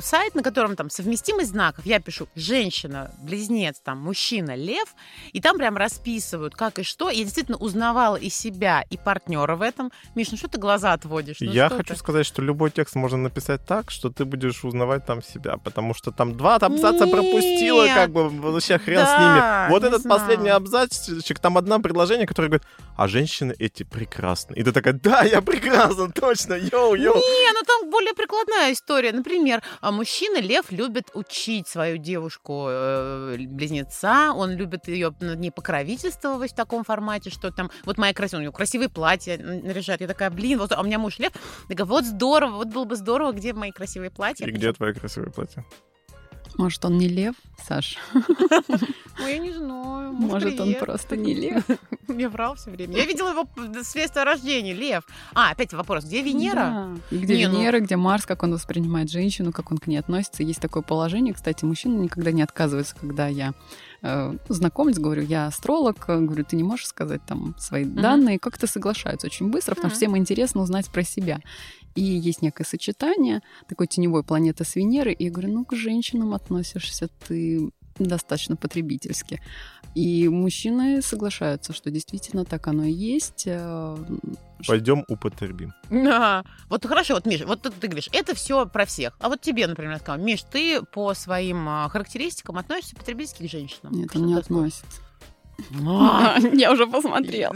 сайт, на котором там совместимость знаков, я пишу женщина, близнец, там мужчина, лев, и там прям расписывают, как и что. Я действительно узнавала и себя, и партнера в этом. Миш, ну что ты глаза отводишь? Ну, я хочу ты? сказать, что любой текст можно написать так, что ты будешь узнавать там себя, потому что там два абзаца Нет. пропустила, как бы вообще хрен да, с ними. Вот этот знаю. последний абзацчик, там одно предложение, которое говорит, а женщины эти прекрасны. И ты такая, да, я прекрасна, точно, йоу-йоу. Не, ну там более прикладная история история. Например, а, мужчина лев любит учить свою девушку э, близнеца, он любит ее ней покровительствовать в таком формате, что там вот моя красивая, у него красивые платья наряжает. Я такая, блин, вот, а у меня муж лев. Я говорю, вот здорово, вот было бы здорово, где мои красивые платья. И где твои красивые платья? Может, он не лев, Саш? Ну, я не знаю. Может, он просто не лев? Я врал все время. Я видела его свидетельство о рождении, лев. А, опять вопрос, где Венера? Да. Где не, ну Венера, ну... где Марс, как он воспринимает женщину, как он к ней относится. Есть такое положение, кстати, мужчина никогда не отказывается, когда я э, знакомлюсь, говорю, я астролог, говорю, ты не можешь сказать там свои mm-hmm. данные, как-то соглашаются очень быстро, потому mm-hmm. что всем интересно узнать про себя. И есть некое сочетание такой теневой планеты с Венерой. И я говорю, ну, к женщинам относишься ты достаточно потребительски. И мужчины соглашаются, что действительно так оно и есть. Э, Пойдем употребим. Да. Вот хорошо, вот, Миш, вот ты, ты говоришь, это все про всех. А вот тебе, например, сказал, Миш, ты по своим а, характеристикам относишься потребительски к женщинам? Нет, он не относится. Я уже посмотрела.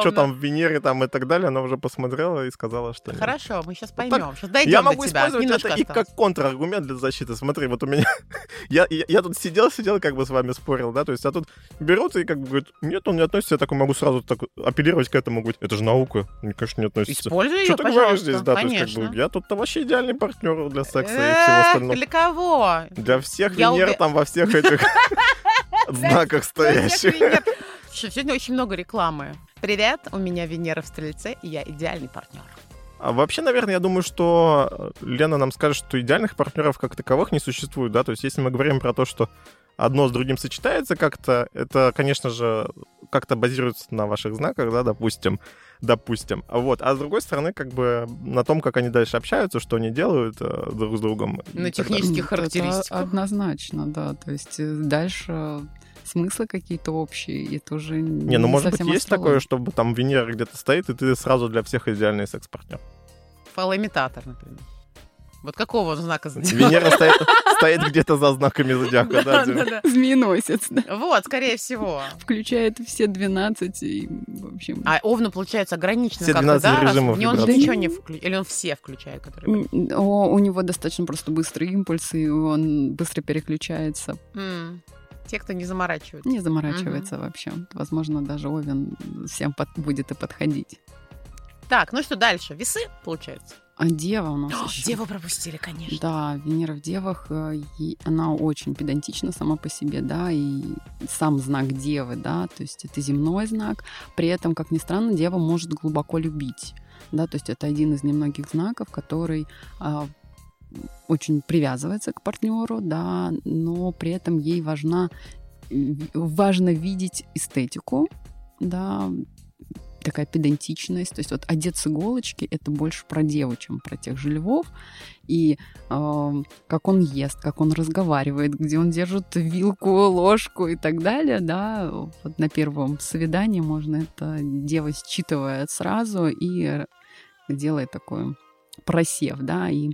Что там в Венере там и так далее, она уже посмотрела и сказала, что Хорошо, мы сейчас поймем. Я могу использовать это и как контраргумент для защиты. Смотри, вот у меня... Я тут сидел, сидел, как бы с вами спорил, да, то есть, а тут берут и как бы говорят, нет, он не относится, я такой могу сразу так апеллировать к этому, говорить, это же наука, мне, конечно, не относится. Используй Что ты говоришь здесь, да, то есть, как бы, я тут вообще идеальный партнер для секса и всего остального. Для кого? Для всех Венер там во всех этих знаках стоящих. Сегодня очень много рекламы. Привет, у меня Венера в Стрельце, и я идеальный партнер. А вообще, наверное, я думаю, что Лена нам скажет, что идеальных партнеров как таковых не существует, да, то есть если мы говорим про то, что одно с другим сочетается как-то, это, конечно же, как-то базируется на ваших знаках, да, допустим, допустим. Вот. А с другой стороны, как бы на том, как они дальше общаются, что они делают э, друг с другом. На технических характеристиках. Это однозначно, да. То есть э, дальше смыслы какие-то общие, это уже не Не, ну может быть есть такое, чтобы там Венера где-то стоит, и ты сразу для всех идеальный секс-партнер. Фалоимитатор, например. Вот какого знака зодиака? Венера стоит, стоит где-то за знаками зодиака, да? да, да. Змееносец, да. Вот, скорее всего. Включает все 12 и, в общем... А Овна, получается, ограничено все 12 как-то, да? режимов не он ничего не включает? Или он все включает? Которые... О, у него достаточно просто быстрые импульсы, и он быстро переключается. Mm. Те, кто не заморачивается. Не заморачивается угу. вообще. Возможно, даже Овен всем под, будет и подходить. Так, ну что дальше? Весы, получается? А дева у нас О, еще. Деву пропустили, конечно. Да, Венера в девах, э, она очень педантична сама по себе, да, и сам знак девы, да, то есть это земной знак. При этом, как ни странно, дева может глубоко любить, да, то есть это один из немногих знаков, который а, очень привязывается к партнеру, да, но при этом ей важна важно видеть эстетику, да, такая педантичность. То есть вот одет с иголочки — это больше про деву, чем про тех же львов. И э, как он ест, как он разговаривает, где он держит вилку, ложку и так далее, да, вот на первом свидании можно это дева считывает сразу и делает такой просев, да, и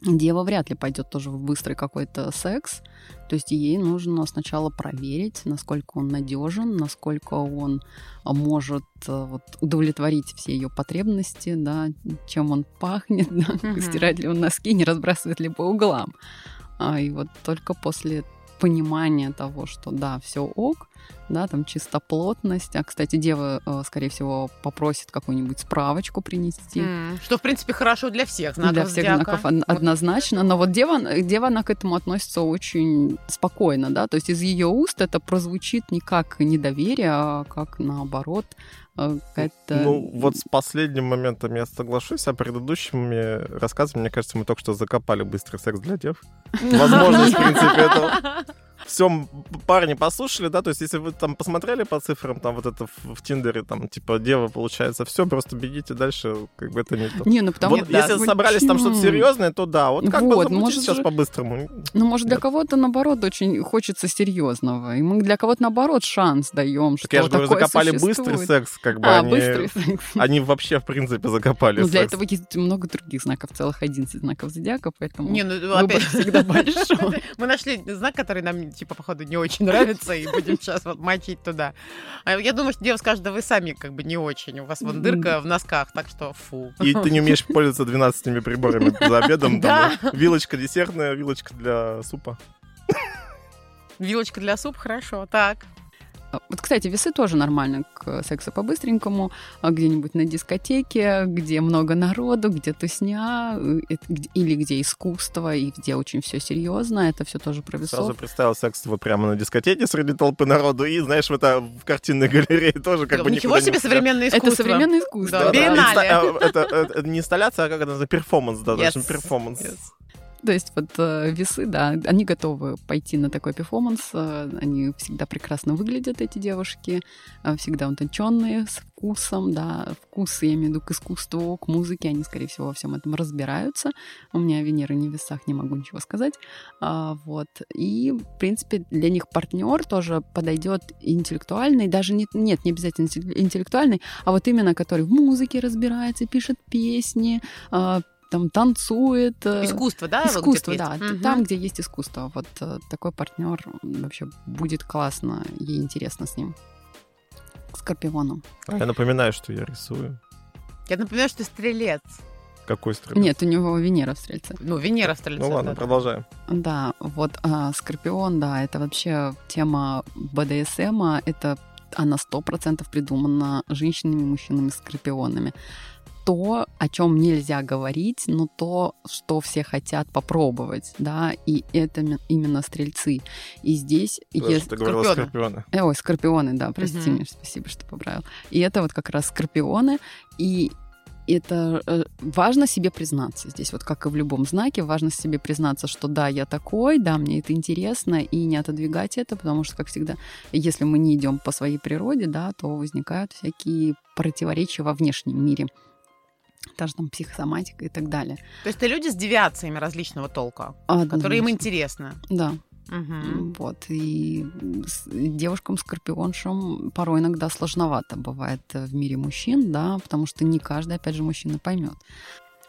Дева вряд ли пойдет тоже в быстрый какой-то секс. То есть ей нужно сначала проверить, насколько он надежен, насколько он а, может э, вот, удовлетворить все ее потребности, да, чем он пахнет, да, mm-hmm. стирать ли он носки, не разбрасывает ли по углам. А, и вот только после понимания того, что да, все ок, да, там чистоплотность. А, кстати, дева, э, скорее всего, попросит какую-нибудь справочку принести. Mm, что, в принципе, хорошо для всех знаков Для всех зодиака. знаков однозначно. Но вот дева, дева, она к этому относится очень спокойно, да, то есть из ее уст это прозвучит не как недоверие, а как, наоборот, какая-то... Ну, вот с последним моментом я соглашусь, а предыдущими рассказами, мне кажется, мы только что закопали быстрый секс для дев. Возможность, в принципе, этого все парни послушали, да, то есть если вы там посмотрели по цифрам, там вот это в, в Тиндере, там, типа, дева получается, все, просто бегите дальше, как бы это не то. Не, ну потому вот если да, собрались там что-то серьезное, то да, вот как вот, бы может сейчас же... по-быстрому. Ну, может, для кого-то, наоборот, очень хочется серьезного, и мы для кого-то, наоборот, шанс даем, так что я же говорю, закопали существует. быстрый секс, как бы а, они... быстрый секс. Они вообще, в принципе, закопали Ну, для секс. этого есть много других знаков, целых 11 знаков зодиака, поэтому не, ну, выбор опять... всегда большой. Мы нашли знак, который нам, типа, походу, не очень нравится, и будем сейчас вот мочить туда. А Я думаю, что девушка скажет, да вы сами как бы не очень. У вас вон дырка в носках, так что фу. И ты не умеешь пользоваться 12 приборами за обедом. Там, вилочка десертная, вилочка для супа. Вилочка для супа, хорошо. Так. Вот, кстати, весы тоже нормально к сексу по-быстренькому, а где-нибудь на дискотеке, где много народу, где тусня, э, или где искусство, и где очень все серьезно, это все тоже про весов. Сразу представил секс вот прямо на дискотеке среди толпы народу, и, знаешь, в, это, в картинной галерее тоже как бы Ничего себе современное искусство. Это современное искусство. Да, Биеннале. Это, это, это не инсталляция, а как это называется, перформанс, да, yes. перформанс. Yes. То есть вот э, весы, да, они готовы пойти на такой перформанс, э, они всегда прекрасно выглядят, эти девушки, э, всегда утонченные, с вкусом, да, вкус, я имею в виду, к искусству, к музыке, они, скорее всего, во всем этом разбираются. У меня Венера не в весах, не могу ничего сказать. А, вот. И, в принципе, для них партнер тоже подойдет интеллектуальный, даже не, нет, не обязательно интеллектуальный, а вот именно который в музыке разбирается, пишет песни, а, там танцует. Э, искусство, да? Искусство, вот да. Угу. Там, где есть искусство. Вот э, такой партнер вообще будет классно, ей интересно с ним. К Скорпиону. Я напоминаю, что я рисую. Я напоминаю, что ты стрелец. Какой стрелец? Нет, у него Венера в стрельце. Ну, Венера в стрельце. Ну ладно, да, продолжаем. Да, вот а, Скорпион, да, это вообще тема БДСМа, это она сто процентов придумана женщинами и мужчинами-скорпионами то, о чем нельзя говорить, но то, что все хотят попробовать, да, и это именно стрельцы. И здесь есть... Ты говорила скорпионы. Э, ой, скорпионы, да, прости угу. спасибо, что поправил. И это вот как раз скорпионы, и это э, важно себе признаться. Здесь вот как и в любом знаке, важно себе признаться, что да, я такой, да, мне это интересно, и не отодвигать это, потому что, как всегда, если мы не идем по своей природе, да, то возникают всякие противоречия во внешнем мире даже там психосоматика и так далее. То есть это люди с девиациями различного толка, Однозначно. которые им интересны. Да. Угу. Вот. И девушкам-скорпионшам порой иногда сложновато бывает в мире мужчин, да, потому что не каждый, опять же, мужчина поймет.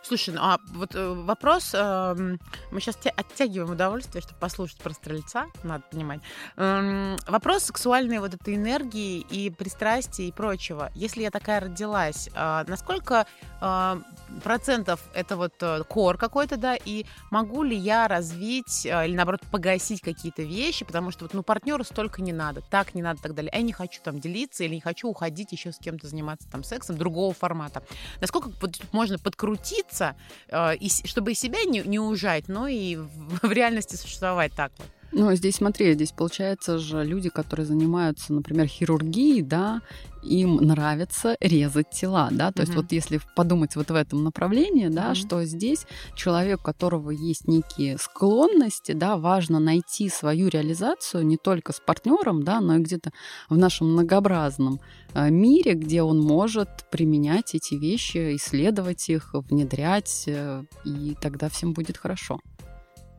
Слушай, ну, а вот э, вопрос, эм, мы сейчас оттягиваем удовольствие, чтобы послушать про стрельца, надо понимать. Эм, вопрос сексуальной вот этой энергии и пристрастия и прочего. Если я такая родилась, э, насколько э, процентов это вот э, кор какой-то, да, и могу ли я развить э, или наоборот погасить какие-то вещи, потому что вот, ну, партнеру столько не надо, так не надо, так далее. Я не хочу там делиться или не хочу уходить еще с кем-то заниматься там сексом другого формата. Насколько вот, можно подкрутиться, э, и, чтобы и себя не, не ужать, но и в, в реальности существовать так вот? Ну, здесь смотри, здесь получается же люди, которые занимаются, например, хирургией, да, им нравится резать тела, да, то mm-hmm. есть вот если подумать вот в этом направлении, да, mm-hmm. что здесь человек, у которого есть некие склонности, да, важно найти свою реализацию не только с партнером, да, но и где-то в нашем многообразном э, мире, где он может применять эти вещи, исследовать их, внедрять, э, и тогда всем будет хорошо.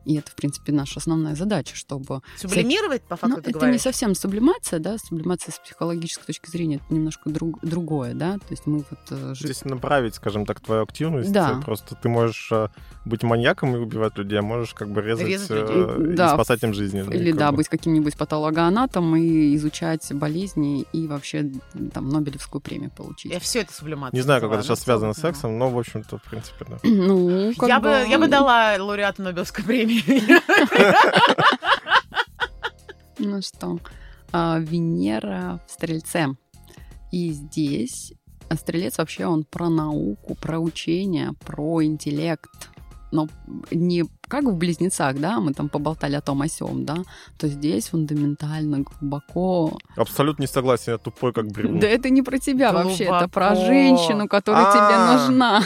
И это, в принципе, наша основная задача, чтобы... Сублимировать, по факту, ну, Это говоришь? не совсем сублимация, да, сублимация с психологической точки зрения это немножко друг, другое, да, то есть мы вот... Э, Здесь направить, скажем так, твою активность. Да. Просто ты можешь э, быть маньяком и убивать людей, а можешь как бы резать, резать э, и да, спасать им жизни. Или, да, бы. быть каким-нибудь патологоанатом и изучать болезни и вообще там Нобелевскую премию получить. Я все это сублимация. Не знаю, как это сейчас связано с сексом, но, в общем-то, в принципе, да. Ну, я бы, я бы дала лауреату Нобелевской премии ну что, а, Венера в Стрельце. И здесь Стрелец вообще он про науку, про учение, про интеллект. Но не как в близнецах, да, мы там поболтали о том о сём, да, то здесь фундаментально, глубоко. Абсолютно не согласен, я тупой как бревно. Да это не про тебя глубоко. вообще, это про женщину, которая А-а-а. тебе нужна.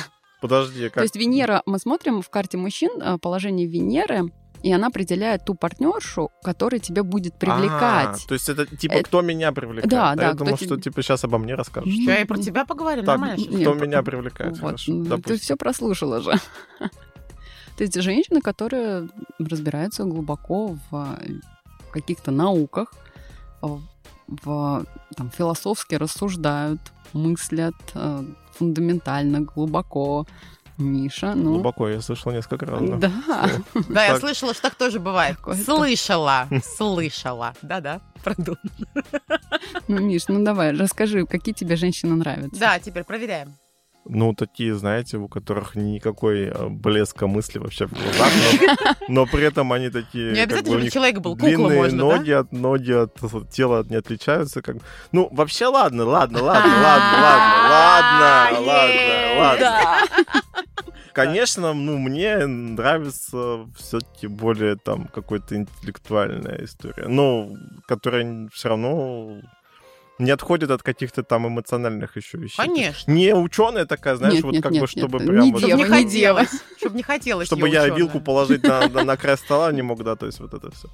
Подожди, как? То есть Венера, мы смотрим в карте мужчин а, положение Венеры, и она определяет ту партнершу, которая тебя будет привлекать. А, то есть это типа это... кто меня привлекает? Да, а да. Я думал, что типа сейчас обо мне расскажешь. Я и про тебя поговорим, так, нормально. Кто Нет, меня привлекает? Вот, Хорошо, ты все прослушала же. То есть женщины, которые разбираются глубоко в каких-то науках, в, там, философски рассуждают, мыслят э, фундаментально, глубоко, Миша, ну... Глубоко, я слышала несколько раз. Да. Да, я слышала, что так тоже бывает. Слышала, слышала. Да-да, продумано. Ну, Миш, ну давай, расскажи, какие тебе женщины нравятся. Да, теперь проверяем. Ну, такие, знаете, у которых никакой э, блеска мысли вообще в глазах, но, но при этом они такие... Не обязательно, чтобы человек был кукла, можно, ноги да? от ноги от тела не отличаются. Как... Ну, вообще, ладно, ладно, ладно, ладно, ладно, ладно, ладно, ладно. Конечно, ну, мне нравится все-таки более там какой-то интеллектуальная история, но которая все равно не отходит от каких-то там эмоциональных еще вещей. Конечно. Не ученая такая, знаешь, нет, вот нет, как нет, бы, чтобы нет. прям... Не вот... дева, чтобы не хотелось. Чтобы не хотелось Чтобы я вилку положить на, на, на край стола не мог, да, то есть вот это все.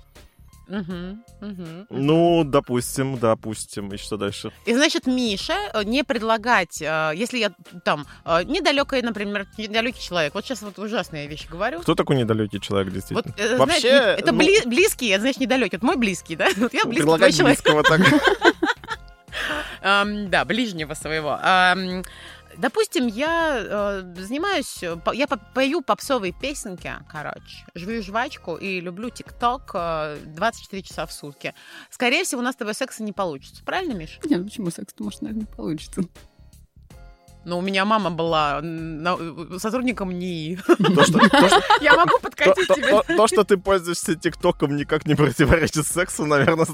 Угу, угу. Ну, допустим, допустим. И что дальше? И значит, Миша э, не предлагать, э, если я там э, недалекий, например, недалекий человек. Вот сейчас вот ужасные вещи говорю. Кто такой недалекий человек, действительно? Вот, Вообще, знаешь, это ну... близкий, это значит недалекий. Вот мой близкий, да? Вот я близкий Предлагать человек. близкого так. Да, ближнего своего. Допустим, я э, занимаюсь, я пою попсовые песенки, короче, жую жвачку и люблю ТикТок э, 24 часа в сутки. Скорее всего, у нас с тобой секса не получится. Правильно, Миша? Нет, почему секс-то, может, наверное, не получится. Но у меня мама была сотрудником НИИ. Я могу подкатить тебе. То, что ты пользуешься ТикТоком, никак не противоречит сексу, наверное.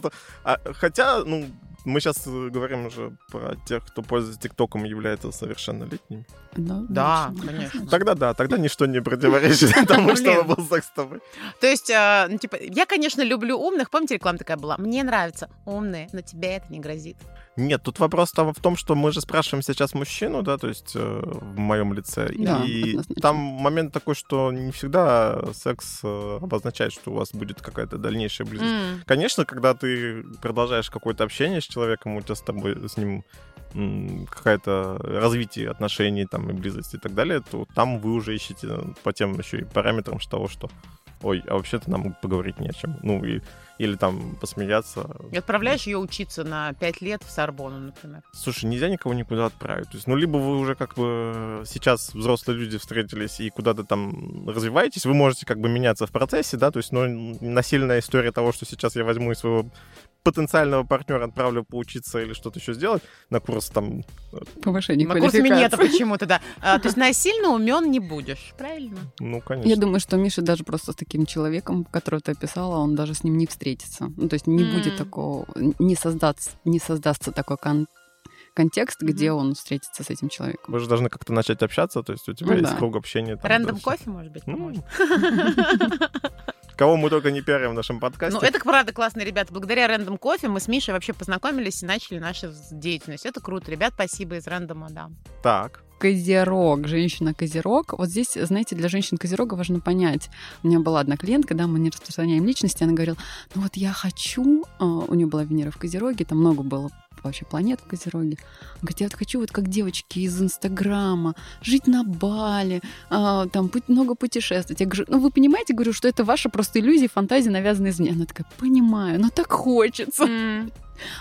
А, хотя, ну, мы сейчас э, говорим уже про тех, кто пользуется ТикТоком и является совершеннолетними. Ну, да, конечно. Тогда да, тогда ничто не противоречит тому, что был секс с тобой. То есть, э, ну, типа, я, конечно, люблю умных. Помните, реклама такая была? Мне нравятся умные, но тебе это не грозит. Нет, тут вопрос в том, что мы же спрашиваем сейчас мужчину, да, то есть э, в моем лице. Да, и там момент такой, что не всегда секс э, обозначает, что у вас будет какая-то дальнейшая близость. Mm. Конечно, когда ты продолжаешь какое-то общение с человеком, у тебя с тобой, с ним какое-то развитие отношений там и близости и так далее, то там вы уже ищете по тем еще и параметрам того, что ой, а вообще-то нам поговорить не о чем. Ну, и, или там посмеяться. И отправляешь ее учиться на пять лет в Сорбону, например. Слушай, нельзя никого никуда отправить. То есть, ну, либо вы уже как бы сейчас взрослые люди встретились и куда-то там развиваетесь, вы можете как бы меняться в процессе, да, то есть, ну, насильная история того, что сейчас я возьму из своего потенциального партнера отправлю поучиться или что-то еще сделать на курс там... Повышение На курс минета почему-то, да. А, то есть насильно умен не будешь, правильно? Ну, конечно. Я думаю, что Миша даже просто с таким человеком, которого ты описала, он даже с ним не встретится. Ну, то есть не М. будет такого, не, создаться, не создастся такой кон- контекст, где он встретится с этим человеком. Вы же должны как-то начать общаться, то есть у тебя Ну есть да. круг общения. Там, Рэндом кофе, может быть, Ну, поможет? Кого мы только не пиарим в нашем подкасте. Ну, это правда классные ребята. Благодаря Рэндом Кофе мы с Мишей вообще познакомились и начали нашу деятельность. Это круто. Ребят, спасибо из Рэндома, да. Так. Козерог, женщина-козерог. Вот здесь, знаете, для женщин-козерога важно понять. У меня была одна клиентка, да, мы не распространяем личности, она говорила, ну вот я хочу, а, у нее была Венера в Козероге, там много было вообще планет в Козероге. Она говорит, я вот хочу вот как девочки из Инстаграма, жить на Бали, а, там много путешествовать. Я говорю, ну вы понимаете, говорю, что это ваша просто иллюзия, фантазия, навязанная извне. Она такая, понимаю, но так хочется. М.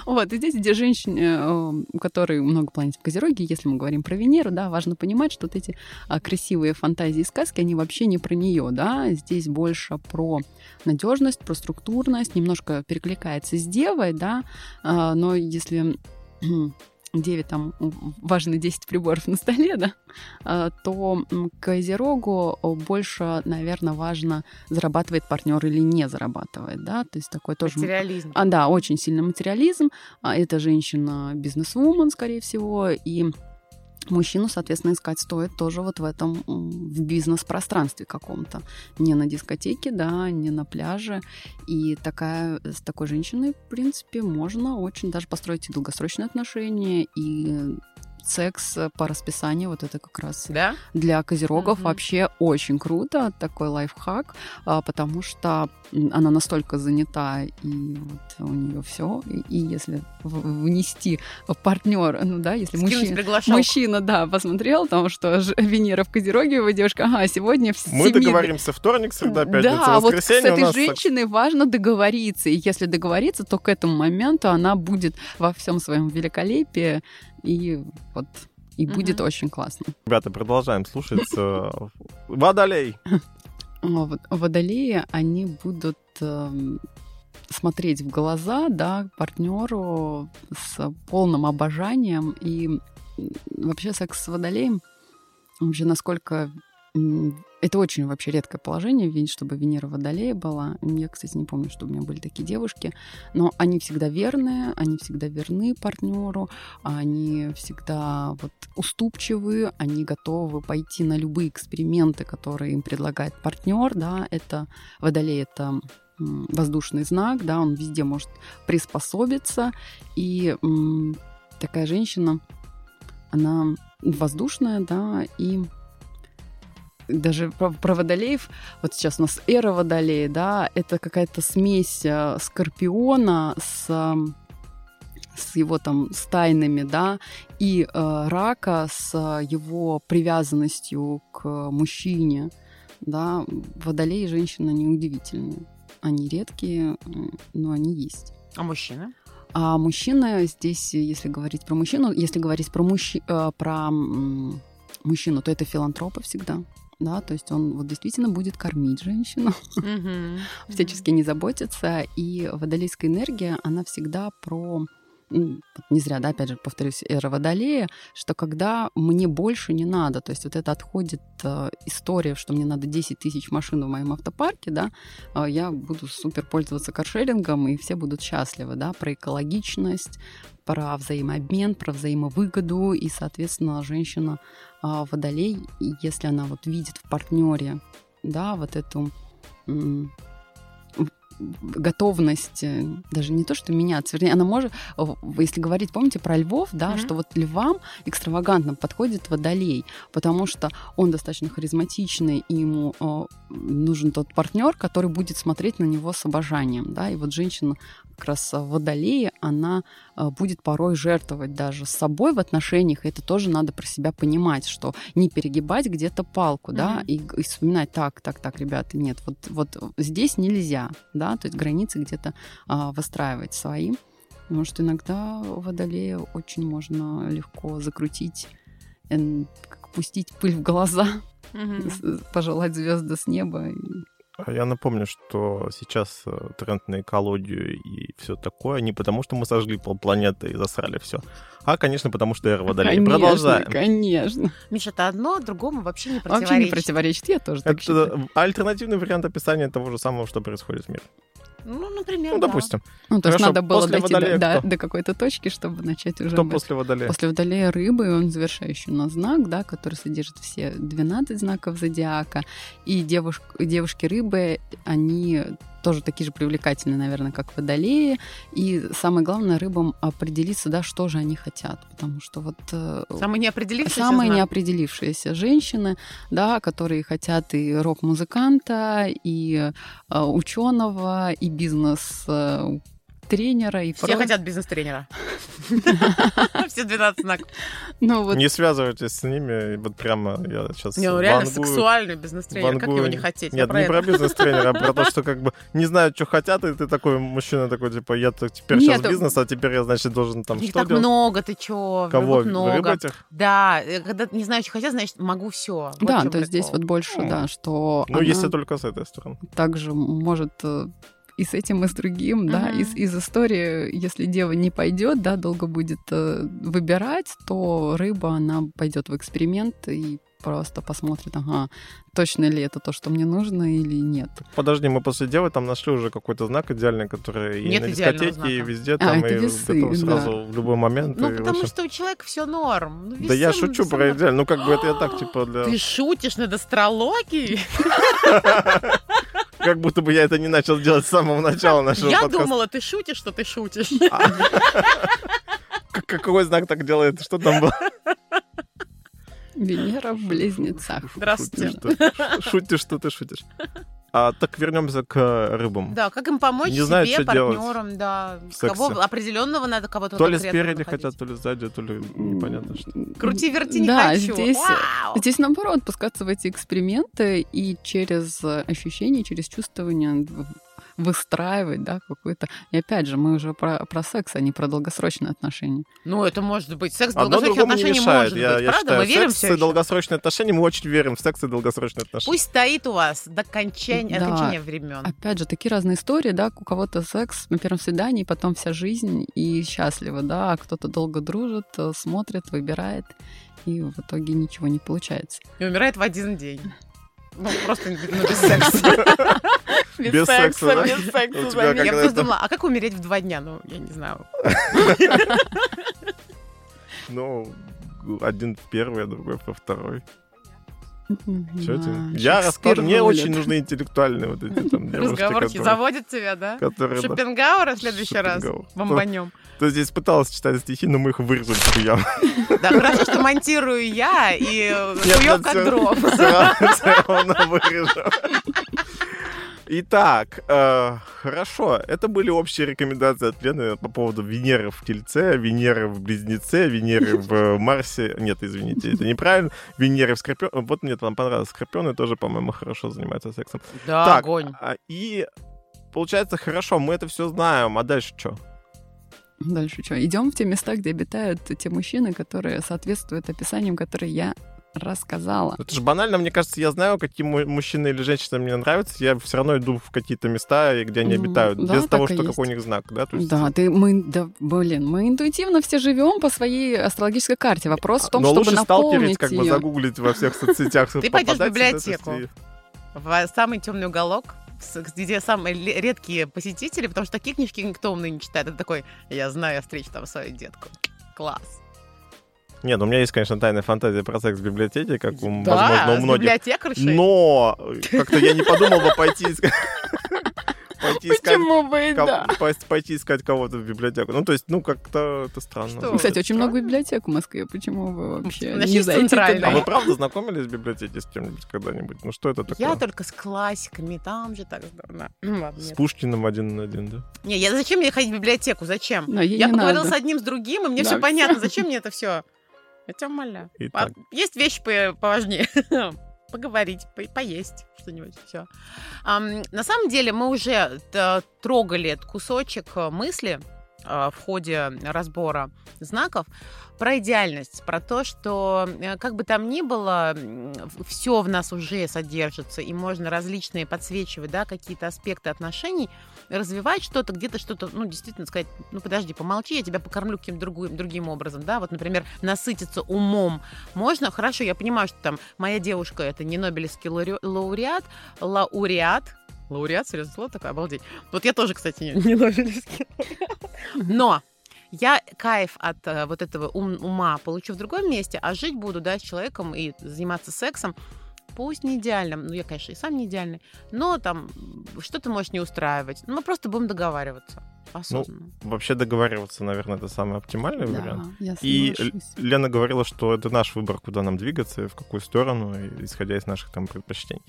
Вот, и здесь, где женщине, э, у которой много планет в Козероге, если мы говорим про Венеру, да, важно понимать, что вот эти а, красивые фантазии и сказки, они вообще не про нее, да, здесь больше про надежность, про структурность, немножко перекликается с Девой, да, а, но если Деве там важны 10 приборов на столе, да, а, то м, Козерогу э, больше, наверное, важно, зарабатывает партнер или не зарабатывает, да, то есть такой тоже... Материализм. А, да, очень сильный материализм. А, это женщина бизнесвумен, скорее всего, и мужчину, соответственно, искать стоит тоже вот в этом в бизнес-пространстве каком-то. Не на дискотеке, да, не на пляже. И такая, с такой женщиной, в принципе, можно очень даже построить и долгосрочные отношения, и секс по расписанию, вот это как раз Да? для козерогов Мгм. вообще очень круто, такой лайфхак, а, потому что она настолько занята, и вот у нее все. И, и если в- внести партнер, ну да, если мужчина, мужчина, да, посмотрел, там, что ж- Венера в Козероге, его девушка, ага, сегодня в Мы 7 договоримся вторник, среда, пятница, да, вот с воскресенье у этой женщиной важно договориться. И если договориться, то к этому моменту она будет во всем своем великолепии и вот и будет очень классно. Ребята, продолжаем слушать. э, Водолей. Вот Водолеи, они будут эм, смотреть в глаза, да, партнеру с полным обожанием. И вообще секс с Водолеем, вообще насколько... Это очень вообще редкое положение, чтобы Венера в Водолее была. Я, кстати, не помню, что у меня были такие девушки, но они всегда верные, они всегда верны партнеру, они всегда вот уступчивы, они готовы пойти на любые эксперименты, которые им предлагает партнер, да, это Водолей, это воздушный знак, да, он везде может приспособиться, и такая женщина, она воздушная, да, и даже про, про водолеев, вот сейчас у нас эра водолея, да, это какая-то смесь э, скорпиона с, с его там стайными, да, и э, рака с э, его привязанностью к мужчине, да, водолеи женщины, они удивительные. Они редкие, но они есть. А мужчина? А мужчина здесь, если говорить про мужчину, если говорить про, мужчи, э, про мужчину, то это филантропа всегда. Да, то есть он вот действительно будет кормить женщину, всячески не заботиться. И водолейская энергия, она всегда про вот не зря, да, опять же, повторюсь, эра Водолея, что когда мне больше не надо, то есть вот это отходит э, история, что мне надо 10 тысяч машин в моем автопарке, да, э, я буду супер пользоваться каршерингом, и все будут счастливы, да, про экологичность, про взаимообмен, про взаимовыгоду, и, соответственно, женщина а, Водолей, если она вот видит в партнере, да, вот эту готовность э, даже не то, что меняться, вернее, она может, если говорить, помните про львов, да, Мгм. что вот львам экстравагантно подходит водолей, потому что он достаточно харизматичный, и ему э, нужен тот партнер, который будет смотреть на него с обожанием, да, и вот женщина, как раз водолеи, она э, будет порой жертвовать даже с собой в отношениях. Это тоже надо про себя понимать, что не перегибать где-то палку, mm-hmm. да, и, и вспоминать, так, так, так, ребята, нет, вот, вот здесь нельзя, да, то есть границы где-то а, выстраивать свои. Потому что иногда водолея очень можно легко закрутить, пустить пыль в глаза, mm-hmm. пожелать звезды с неба. А я напомню, что сейчас э, тренд на экологию и все такое не потому, что мы сожгли полпланеты и засрали все, а, конечно, потому что эра водолей. Конечно, Продолжаем. Конечно. Миша, это одно другому вообще не противоречит. Вообще не противоречит, я тоже это так считаю. альтернативный вариант описания того же самого, что происходит в мире. Ну, например, Ну, допустим. Да. Ну, то есть надо было дойти до, до, до какой-то точки, чтобы начать уже... Кто быть. после водолея? После водолея рыбы, он завершающий у нас знак, да, который содержит все 12 знаков зодиака. И девушки, девушки рыбы, они тоже такие же привлекательные, наверное, как водолеи. И самое главное, рыбам определиться, да, что же они хотят. Потому что вот... Э, самые неопределившиеся Самые знак. неопределившиеся женщины, да, которые хотят и рок-музыканта, и э, ученого, и бизнес э, тренера и Все хотят бизнес-тренера. Все 12 знаков. Ну, вот... Не связывайтесь с ними, вот прямо я сейчас Не, ну реально сексуальный бизнес-тренер, как его не хотеть? Нет, не про бизнес-тренера, а про то, что как бы не знают, что хотят, и ты такой мужчина такой, типа, я теперь сейчас бизнес, а теперь я, значит, должен там что так много, ты чё? Кого? много. Да, э, когда не знаю, что хотят, значит, могу все. Да, то есть здесь вот больше, да, что Ну, если только с этой стороны. Также может э, и с этим, и с другим, uh-huh. да, из, из истории, если дева не пойдет, да, долго будет э, выбирать, то рыба, она пойдет в эксперимент и просто посмотрит, ага, точно ли это то, что мне нужно или нет. Подожди, мы после девы там нашли уже какой-то знак идеальный, который нет и на дискотеке, и везде там, а, и весы, готов сразу да. в любой момент. Ну, потому общем... что у человека все норм. Ну, да я шучу про идеально. Ну, как бы это я так, типа, для... Ты шутишь над астрологией? Как будто бы я это не начал делать с самого начала нашего Я подкаста. думала, ты шутишь, что ты шутишь. А. Какой знак так делает? Что там было? Венера в близнецах. Здравствуйте. Шутишь, что ты шутишь. А, так вернемся к рыбам. Да, как им помочь не себе, знают, что партнерам, делать да. Кого определенного надо кого-то То ли спереди находить. хотят, то ли сзади, то ли непонятно что. Крути, верти не да, хочу. Здесь, здесь наоборот, пускаться в эти эксперименты и через ощущения, через чувствование выстраивать, да, какой-то... И опять же, мы уже про, про секс, а не про долгосрочные отношения. Ну, это может быть. Секс, долгосрочные отношения может я, быть. Я Правда? Считаю, мы верим секс и долгосрочные отношения, мы очень верим в секс и долгосрочные отношения. Пусть стоит у вас до кончания, да. окончания времен. Опять же, такие разные истории, да, у кого-то секс на первом свидании, потом вся жизнь и счастливо, да, а кто-то долго дружит, э, смотрит, выбирает, и в итоге ничего не получается. И умирает в один день. Ну, просто ну, без секса. Без секса, без секса. Я просто думала, а как умереть в два дня? Ну, я не знаю. Ну, один в первый, а другой во второй. Что ты? Я рассказываю, мне очень нужны интеллектуальные вот эти там Разговорки заводят тебя, да? Которые, Шопенгауэра в следующий раз бомбанем. Ты здесь пыталась читать стихи, но мы их вырезали хуям. Да, хорошо, что монтирую я, и хуёв как дров. Все равно вырежу. Итак, э, хорошо. Это были общие рекомендации от Лены по поводу Венеры в Тельце, Венеры в Близнеце, Венеры в Марсе. Нет, извините, это неправильно. Венеры в Скорпионе. Вот мне там понравилось. Скорпионы тоже, по-моему, хорошо занимаются сексом. Да, так, огонь. А, и получается, хорошо, мы это все знаем. А дальше что? Дальше что? Идем в те места, где обитают те мужчины, которые соответствуют описаниям, которые я рассказала. Это же банально, мне кажется, я знаю, какие мужчины или женщины мне нравятся, я все равно иду в какие-то места, где они обитают, да, без того, что есть. какой у них знак, да? То есть... Да, ты, мы, да, блин, мы интуитивно все живем по своей астрологической карте. Вопрос в том, Но чтобы лучше наполнить как бы загуглить во всех соцсетях. Ты пойдешь в библиотеку, в самый темный уголок, где самые редкие посетители, потому что такие книжки никто умный не читает. Это такой, я знаю, я встречу там свою детку. Класс. Нет, ну у меня есть, конечно, тайная фантазия про секс в библиотеке, как, да, возможно, у многих. библиотекаршей. Но как-то я не подумал бы пойти пойти искать... Почему бы и да? пой- Пойти искать кого-то в библиотеку. Ну, то есть, ну, как-то это странно. Что? Кстати, очень много библиотек в Москве. Почему вы вообще Начни не зайти туда? А вы правда знакомились в библиотеке с кем-нибудь когда-нибудь? Ну, что это такое? Я только с классиками, там же так здорово. Ну, ладно, С нет. Пушкиным один на один, да? Не, я зачем мне ходить в библиотеку? Зачем? Но Я поговорила надо. с одним, с другим, и мне Да, все понятно. Зачем мне это все? Я тебя умоляю. Итак. Есть вещи по- поважнее. Поговорить, по- поесть что-нибудь, все. на самом деле мы уже т- трогали этот кусочек э, мысли э, в ходе разбора знаков про идеальность, про то, что э, как бы там ни было, все в нас уже содержится, и можно различные подсвечивать, да, какие-то аспекты отношений, развивать что-то, где-то что-то, ну, действительно сказать, ну, подожди, помолчи, я тебя покормлю каким-то другим, другим образом, да, вот, например, насытиться умом можно, хорошо, я понимаю, что там моя девушка это не Нобелевский лауре- лауреат, лауреат, лауреат, серьезно, слово такое, обалдеть. Вот я тоже, кстати, не, не Нобелевский лауреат. Но я кайф от э, вот этого ум- ума получу в другом месте, а жить буду, да, с человеком и заниматься сексом, пусть не идеальным, ну, я, конечно, и сам не идеальный, но там что-то может не устраивать. Ну, мы просто будем договариваться осознанно. Вообще договариваться, наверное, это самый оптимальный вариант. Да, я И. Лена говорила, что это наш выбор, куда нам двигаться, и в какую сторону, исходя из наших там предпочтений.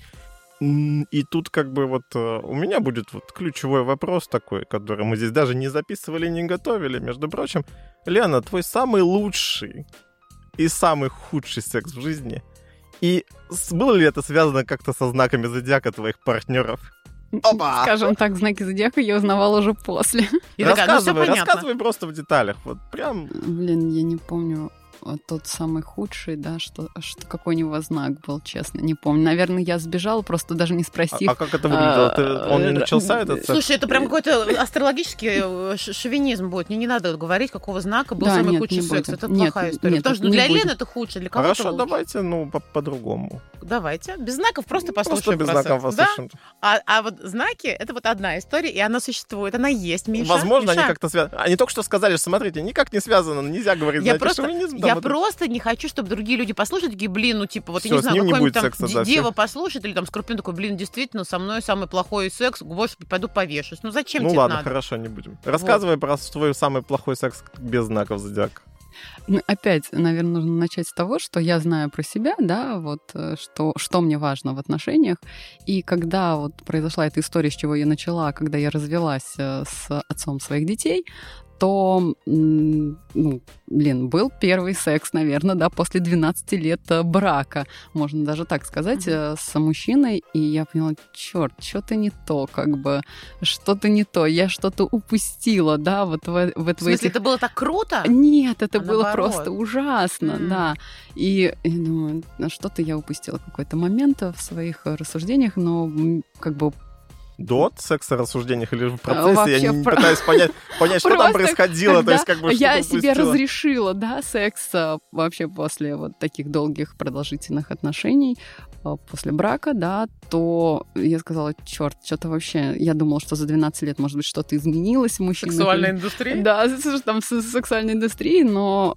И тут как бы вот э, у меня будет вот ключевой вопрос такой, который мы здесь даже не записывали, не готовили. Между прочим, Лена, твой самый лучший и самый худший секс в жизни. И было ли это связано как-то со знаками зодиака твоих партнеров? Опа! Скажем так, знаки зодиака я узнавала уже после. И такая, ну, рассказывай, рассказывай просто в деталях. Вот прям Блин, я не помню тот самый худший, да, что, что какой у него знак был, честно, не помню. Наверное, я сбежала, просто даже не А, спросив. а как это выглядело? Ты- он не э, начался этот? Слушай, это прям какой-то астрологический э, шовинизм будет. Мне не надо говорить, какого знака был Да, самый нет, худший секс. будем. Это Нет, плохая история. нет, Потому что для. Лены это худшее, для кого-то Хорошо, лучше. давайте, ну, по- по-другому. Давайте. Без знаков просто Просто послушаем без про знаков секс. Да? послушаем. А, а вот знаки — это вот одна история, и она существует, она есть, Миша. Возможно, Миша, они как-то связаны. Они только что сказали, что, смотрите, никак не связано, нельзя говорить, Я знаете, просто- шовинизм. там Я вот это. просто не хочу, чтобы другие люди послушали, такие, блин, ну типа, вот Всё, я не знаю, какой-нибудь там секса, да, дева послушает, или там Скорпион такой, блин, действительно, со мной самый плохой секс, господи, пойду повешусь. Ну зачем Ну тебе ладно, надо? хорошо, не будем. Рассказывай про свой самый плохой секс без знаков зодиака. Ну, опять, наверное, нужно начать с того, что я знаю про себя, да, вот э, что, что мне важно в отношениях. И когда вот произошла эта история, с чего я начала, когда я развелась э, с отцом своих детей, то, ну, блин, был первый секс, наверное, да, после 12 лет э, брака, можно даже так сказать, э, с мужчиной. И я поняла, черт, что-то не то, как бы, что-то не то, я что-то упустила, да, вот в, в, В смысле, этих это было так круто? нет, это А было наоборот. просто ужасно, М. да. И я думаю, «Ну, что-то я упустила какой-то момент в своих э, рассуждениях, но как бы До секса рассуждениях или в процессе? вообще я не про- пытаюсь понять, понять, что там происходило. То есть, как бы, я себе упустила. разрешила, да, секс э, вообще после вот таких долгих продолжительных отношений, э, после брака, да, то я сказала, черт, что-то вообще, я думала, что за 12 лет, может быть, что-то изменилось в мужчинах. Сексуальная или- индустрия? Да, там сексуальной индустрией, но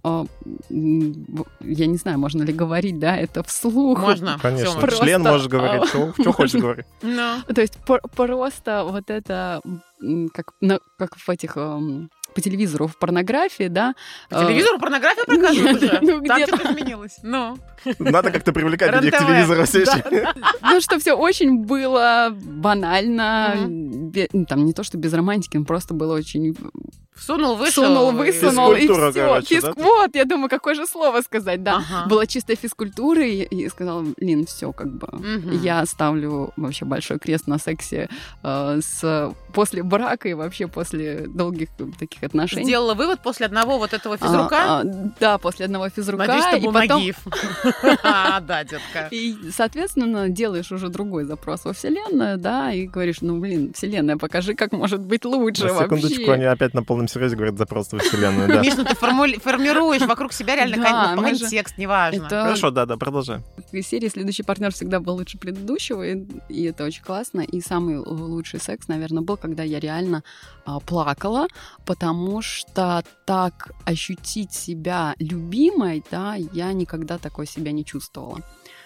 в- я не знаю, можно ли говорить, да, это вслух. Можно. Конечно, Всё, Просто, член можешь говорить, а, что, хочешь говорить. Ну. То есть пор- просто вот это, как, на- как в этих м, по телевизору в порнографии, да. По телевизору порнографию показывают Нет, уже? ну, Там что-то изменилось. Ну. Надо как-то привлекать людей к телевизору все еще. Ну, что все очень было банально, ну, там не то, что без романтики, но просто было очень Всунул, вышел. сунул, и- высунул, и все. короче, да? Вот, я думаю, какое же слово сказать, да. Ага. Была чистая физкультура, и, и сказала, блин, все, как бы, Мгм. я ставлю вообще большой крест на сексе э, с после брака и вообще после долгих таких отношений. Сделала вывод после одного вот этого физрука. А, а, да, после одного физрука. Надеюсь, что и был потом, Нагиев. А, да, детка. и, соответственно, делаешь уже другой запрос во Вселенную, да, и говоришь, ну, блин, Вселенная, покажи, как может быть лучше На секундочку, вообще. они опять на полном серьезе говорят запрос во вселенную, да. Миш, ну ты формули- формируешь вокруг себя реально Да, кон- мы же- контекст, неважно. Это Хорошо, да, да, продолжай. из серии следующий партнер всегда был лучше предыдущего, и, и это очень классно. И самый лучший секс, наверное, был, когда я реально а, плакала, потому что так ощутить себя любимой, да, я никогда такой себя не чувствовала.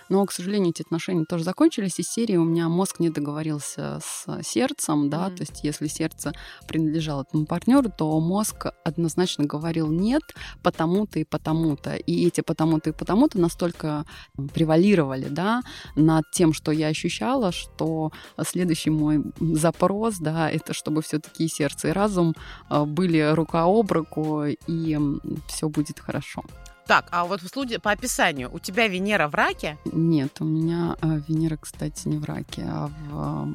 Но, к сожалению, эти отношения тоже закончились. Из серии у меня мозг не договорился с сердцем, да, Мгм. то есть если сердце принадлежало этому партнеру, то мозг однозначно говорил нет, потому-то и потому-то. И эти потому-то и потому-то настолько превалировали, да, над тем, что я ощущала, что следующий мой запрос, да, это чтобы все-таки сердце, и разум э, были рука об руку, и все будет хорошо. Так, а вот в случае по описанию у тебя Венера в раке, Нет, у меня э, Венера, кстати, не в раке, а в,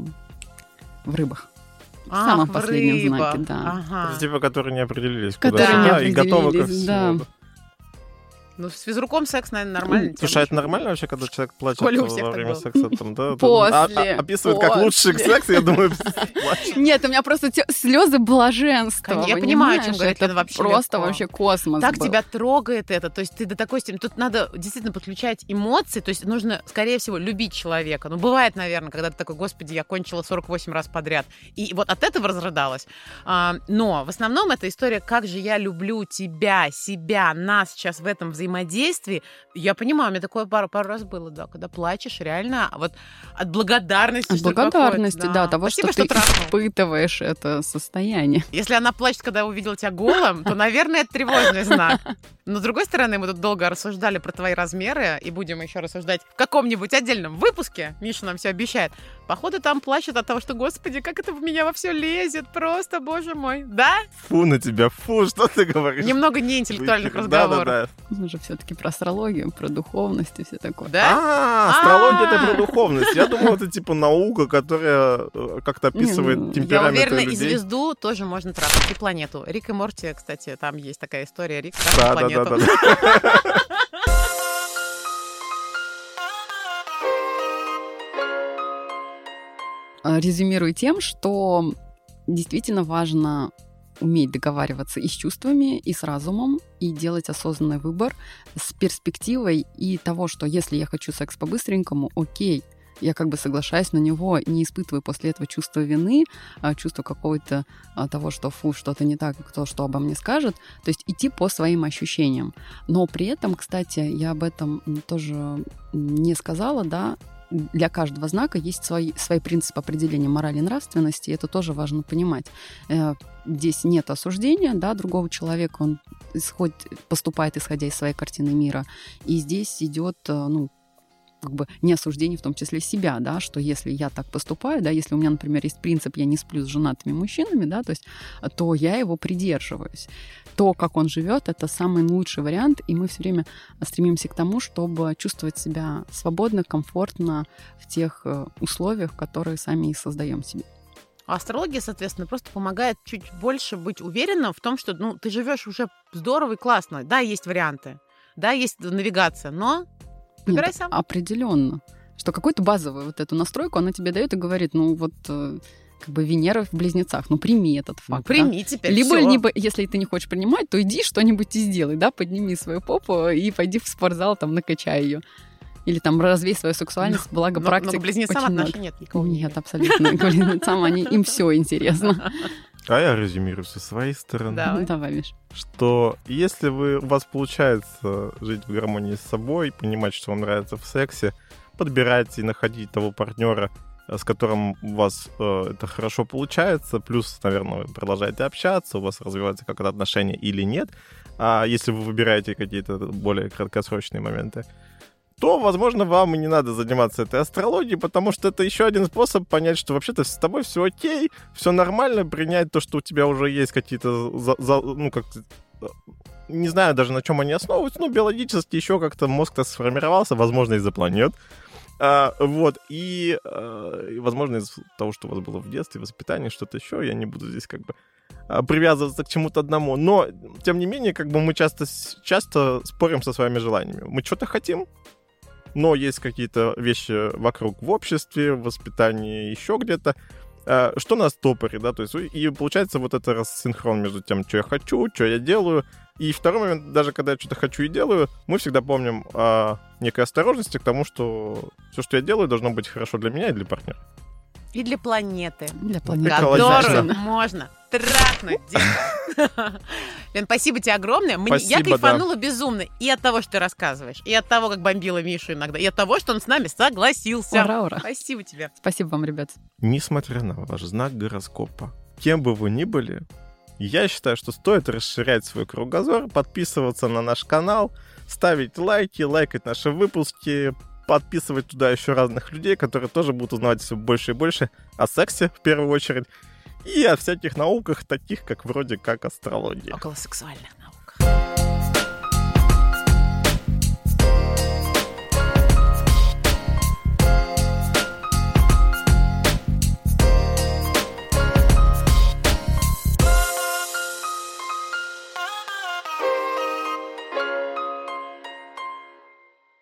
в рыбах. В самом последнем знаке, рыбах. да. Ага. Это типа, которые не определились. Которые куда не сюда, и готовы ко определились, всему. да. Ну, с физруком секс, наверное, нормально. Слушай, а это нормально вообще, когда человек плачет Коля во время было. секса? Там, да, После, А- а- описывает как лучший после. секс, я думаю, плачет. Нет, у меня просто те- слезы блаженства. Конечно, я понимаю, о чем говорит Это Лена, вообще Просто легко. вообще космос Так был. тебя трогает это, то есть ты до такой степени... Тут надо действительно подключать эмоции, то есть нужно, скорее всего, любить человека. Ну, бывает, наверное, когда ты такой, господи, я кончила 48 раз подряд. И вот от этого разрыдалась. А, но в основном эта история, как же я люблю тебя, себя, нас сейчас в этом взаимодействии. Я понимаю, у меня такое пару, пару раз было, да, когда плачешь, реально, вот от благодарности. От что благодарности, какой-то, да, того, Спасибо, что ты трахнул. испытываешь это состояние. Если она плачет, когда увидела тебя голым, то, наверное, это тревожный знак. Но, с другой стороны, мы тут долго рассуждали про твои размеры, и будем еще рассуждать в каком-нибудь отдельном выпуске. Миша нам все обещает. Походу, там плачет от того, что, господи, как это в меня во все лезет, просто, боже мой. Да? Фу на тебя, фу, что ты говоришь? Немного неинтеллектуальных Да, разговоров. да, да. Мы же все-таки про астрологию, про духовность и все такое. Да? А, астрология это А. про духовность. Я думал, это типа наука, которая э, как-то описывает ну, я Я уверена, и звезду тоже можно трахать, и планету. Рик и Морти, кстати, там есть такая история. Рик Да, трахает да, да, планету. Резюмирую тем, что действительно важно уметь договариваться и с чувствами, и с разумом, и делать осознанный выбор с перспективой и того, что если я хочу секс по-быстренькому, окей, я как бы соглашаюсь на него, не испытывая после этого чувство вины, а, чувство какого-то а, того, что фу, что-то не так, кто что обо мне скажет. То есть идти по своим ощущениям. Но при этом, кстати, я об этом тоже не сказала, да, для каждого знака есть свои, свои принципы определения морали и нравственности, и это тоже важно понимать. Э, Здесь нет осуждения, да, другого человека, он исходит, поступает исходя из своей картины мира, и здесь идет, э, ну, как бы не осуждение в том числе себя, да, что если я так поступаю, да, если у меня, например, есть принцип, я не сплю с женатыми мужчинами, да, то есть, то я его придерживаюсь. То, как он живет, это самый лучший вариант, и мы все время стремимся к тому, чтобы чувствовать себя свободно, комфортно в тех э, условиях, которые сами создаем себе. А Астрология, соответственно, просто помогает чуть больше быть уверенным в том, что ну, ты живешь уже здорово и классно. Да, есть варианты, да, есть навигация, но выбирай Нет, сам. Определенно. Что какую-то базовую вот эту настройку она тебе дает и говорит, ну вот э, как бы Венера в близнецах, ну прими этот Ну, факт. да. прими теперь Либо, всё. либо, если ты не хочешь принимать, то иди что-нибудь и сделай, да, подними свою попу и пойди в спортзал, там, накачай ее. Или там развей свою сексуальность, благо Но- но практик к близнецам отношений нет никакого. Нет, абсолютно. К близнецам они, им все интересно. А я резюмирую со своей стороны. Да. Давай. Давай, Миш. что если вы, у вас получается жить в гармонии с собой, понимать, что вам нравится в сексе, подбирать и находить того партнера, э, с которым у вас э, это хорошо получается, плюс, наверное, вы продолжаете общаться, у вас развиваются как-то отношения или нет, а если вы выбираете какие-то более краткосрочные моменты, то, возможно, вам и не надо заниматься этой астрологией, потому что это еще один способ понять, что вообще-то с тобой все окей, все нормально, принять то, что у тебя уже есть какие-то, за- за- ну, как не знаю даже, на чем они основываются, но биологически еще как-то мозг-то сформировался, возможно, из-за планет. А, вот, и, а, и, возможно, из того, что у вас было в детстве, воспитание, что-то еще, я не буду здесь как бы а, привязываться к чему-то одному. Но, тем не менее, как бы мы часто, часто спорим со своими желаниями. Мы что-то хотим, но есть какие-то вещи вокруг в обществе, в воспитании, еще где-то, а, что нас топорит, да, то есть и получается вот это рассинхрон между тем, что я хочу, что я делаю, и второй момент, даже когда я что-то хочу и делаю, мы всегда помним о некой осторожности к тому, что все, что я делаю, должно быть хорошо для меня и для партнера. И для планеты, Для планеты. Которую можно трахнуть. Лен, спасибо тебе огромное. Мне, Спасибо, я да. кайфанула безумно и от того, что ты рассказываешь, и от того, как бомбила Мишу иногда, и от того, что он с нами согласился. Ура, ура. Спасибо тебе. Спасибо вам, ребят. Несмотря на ваш знак гороскопа, кем бы вы ни были, я считаю, что стоит расширять свой кругозор, подписываться на наш канал, ставить лайки, лайкать наши выпуски, подписывать туда еще разных людей, которые тоже будут узнавать все больше и больше о сексе, в первую очередь, и о всяких науках, таких как вроде как астрология. Около сексуальных.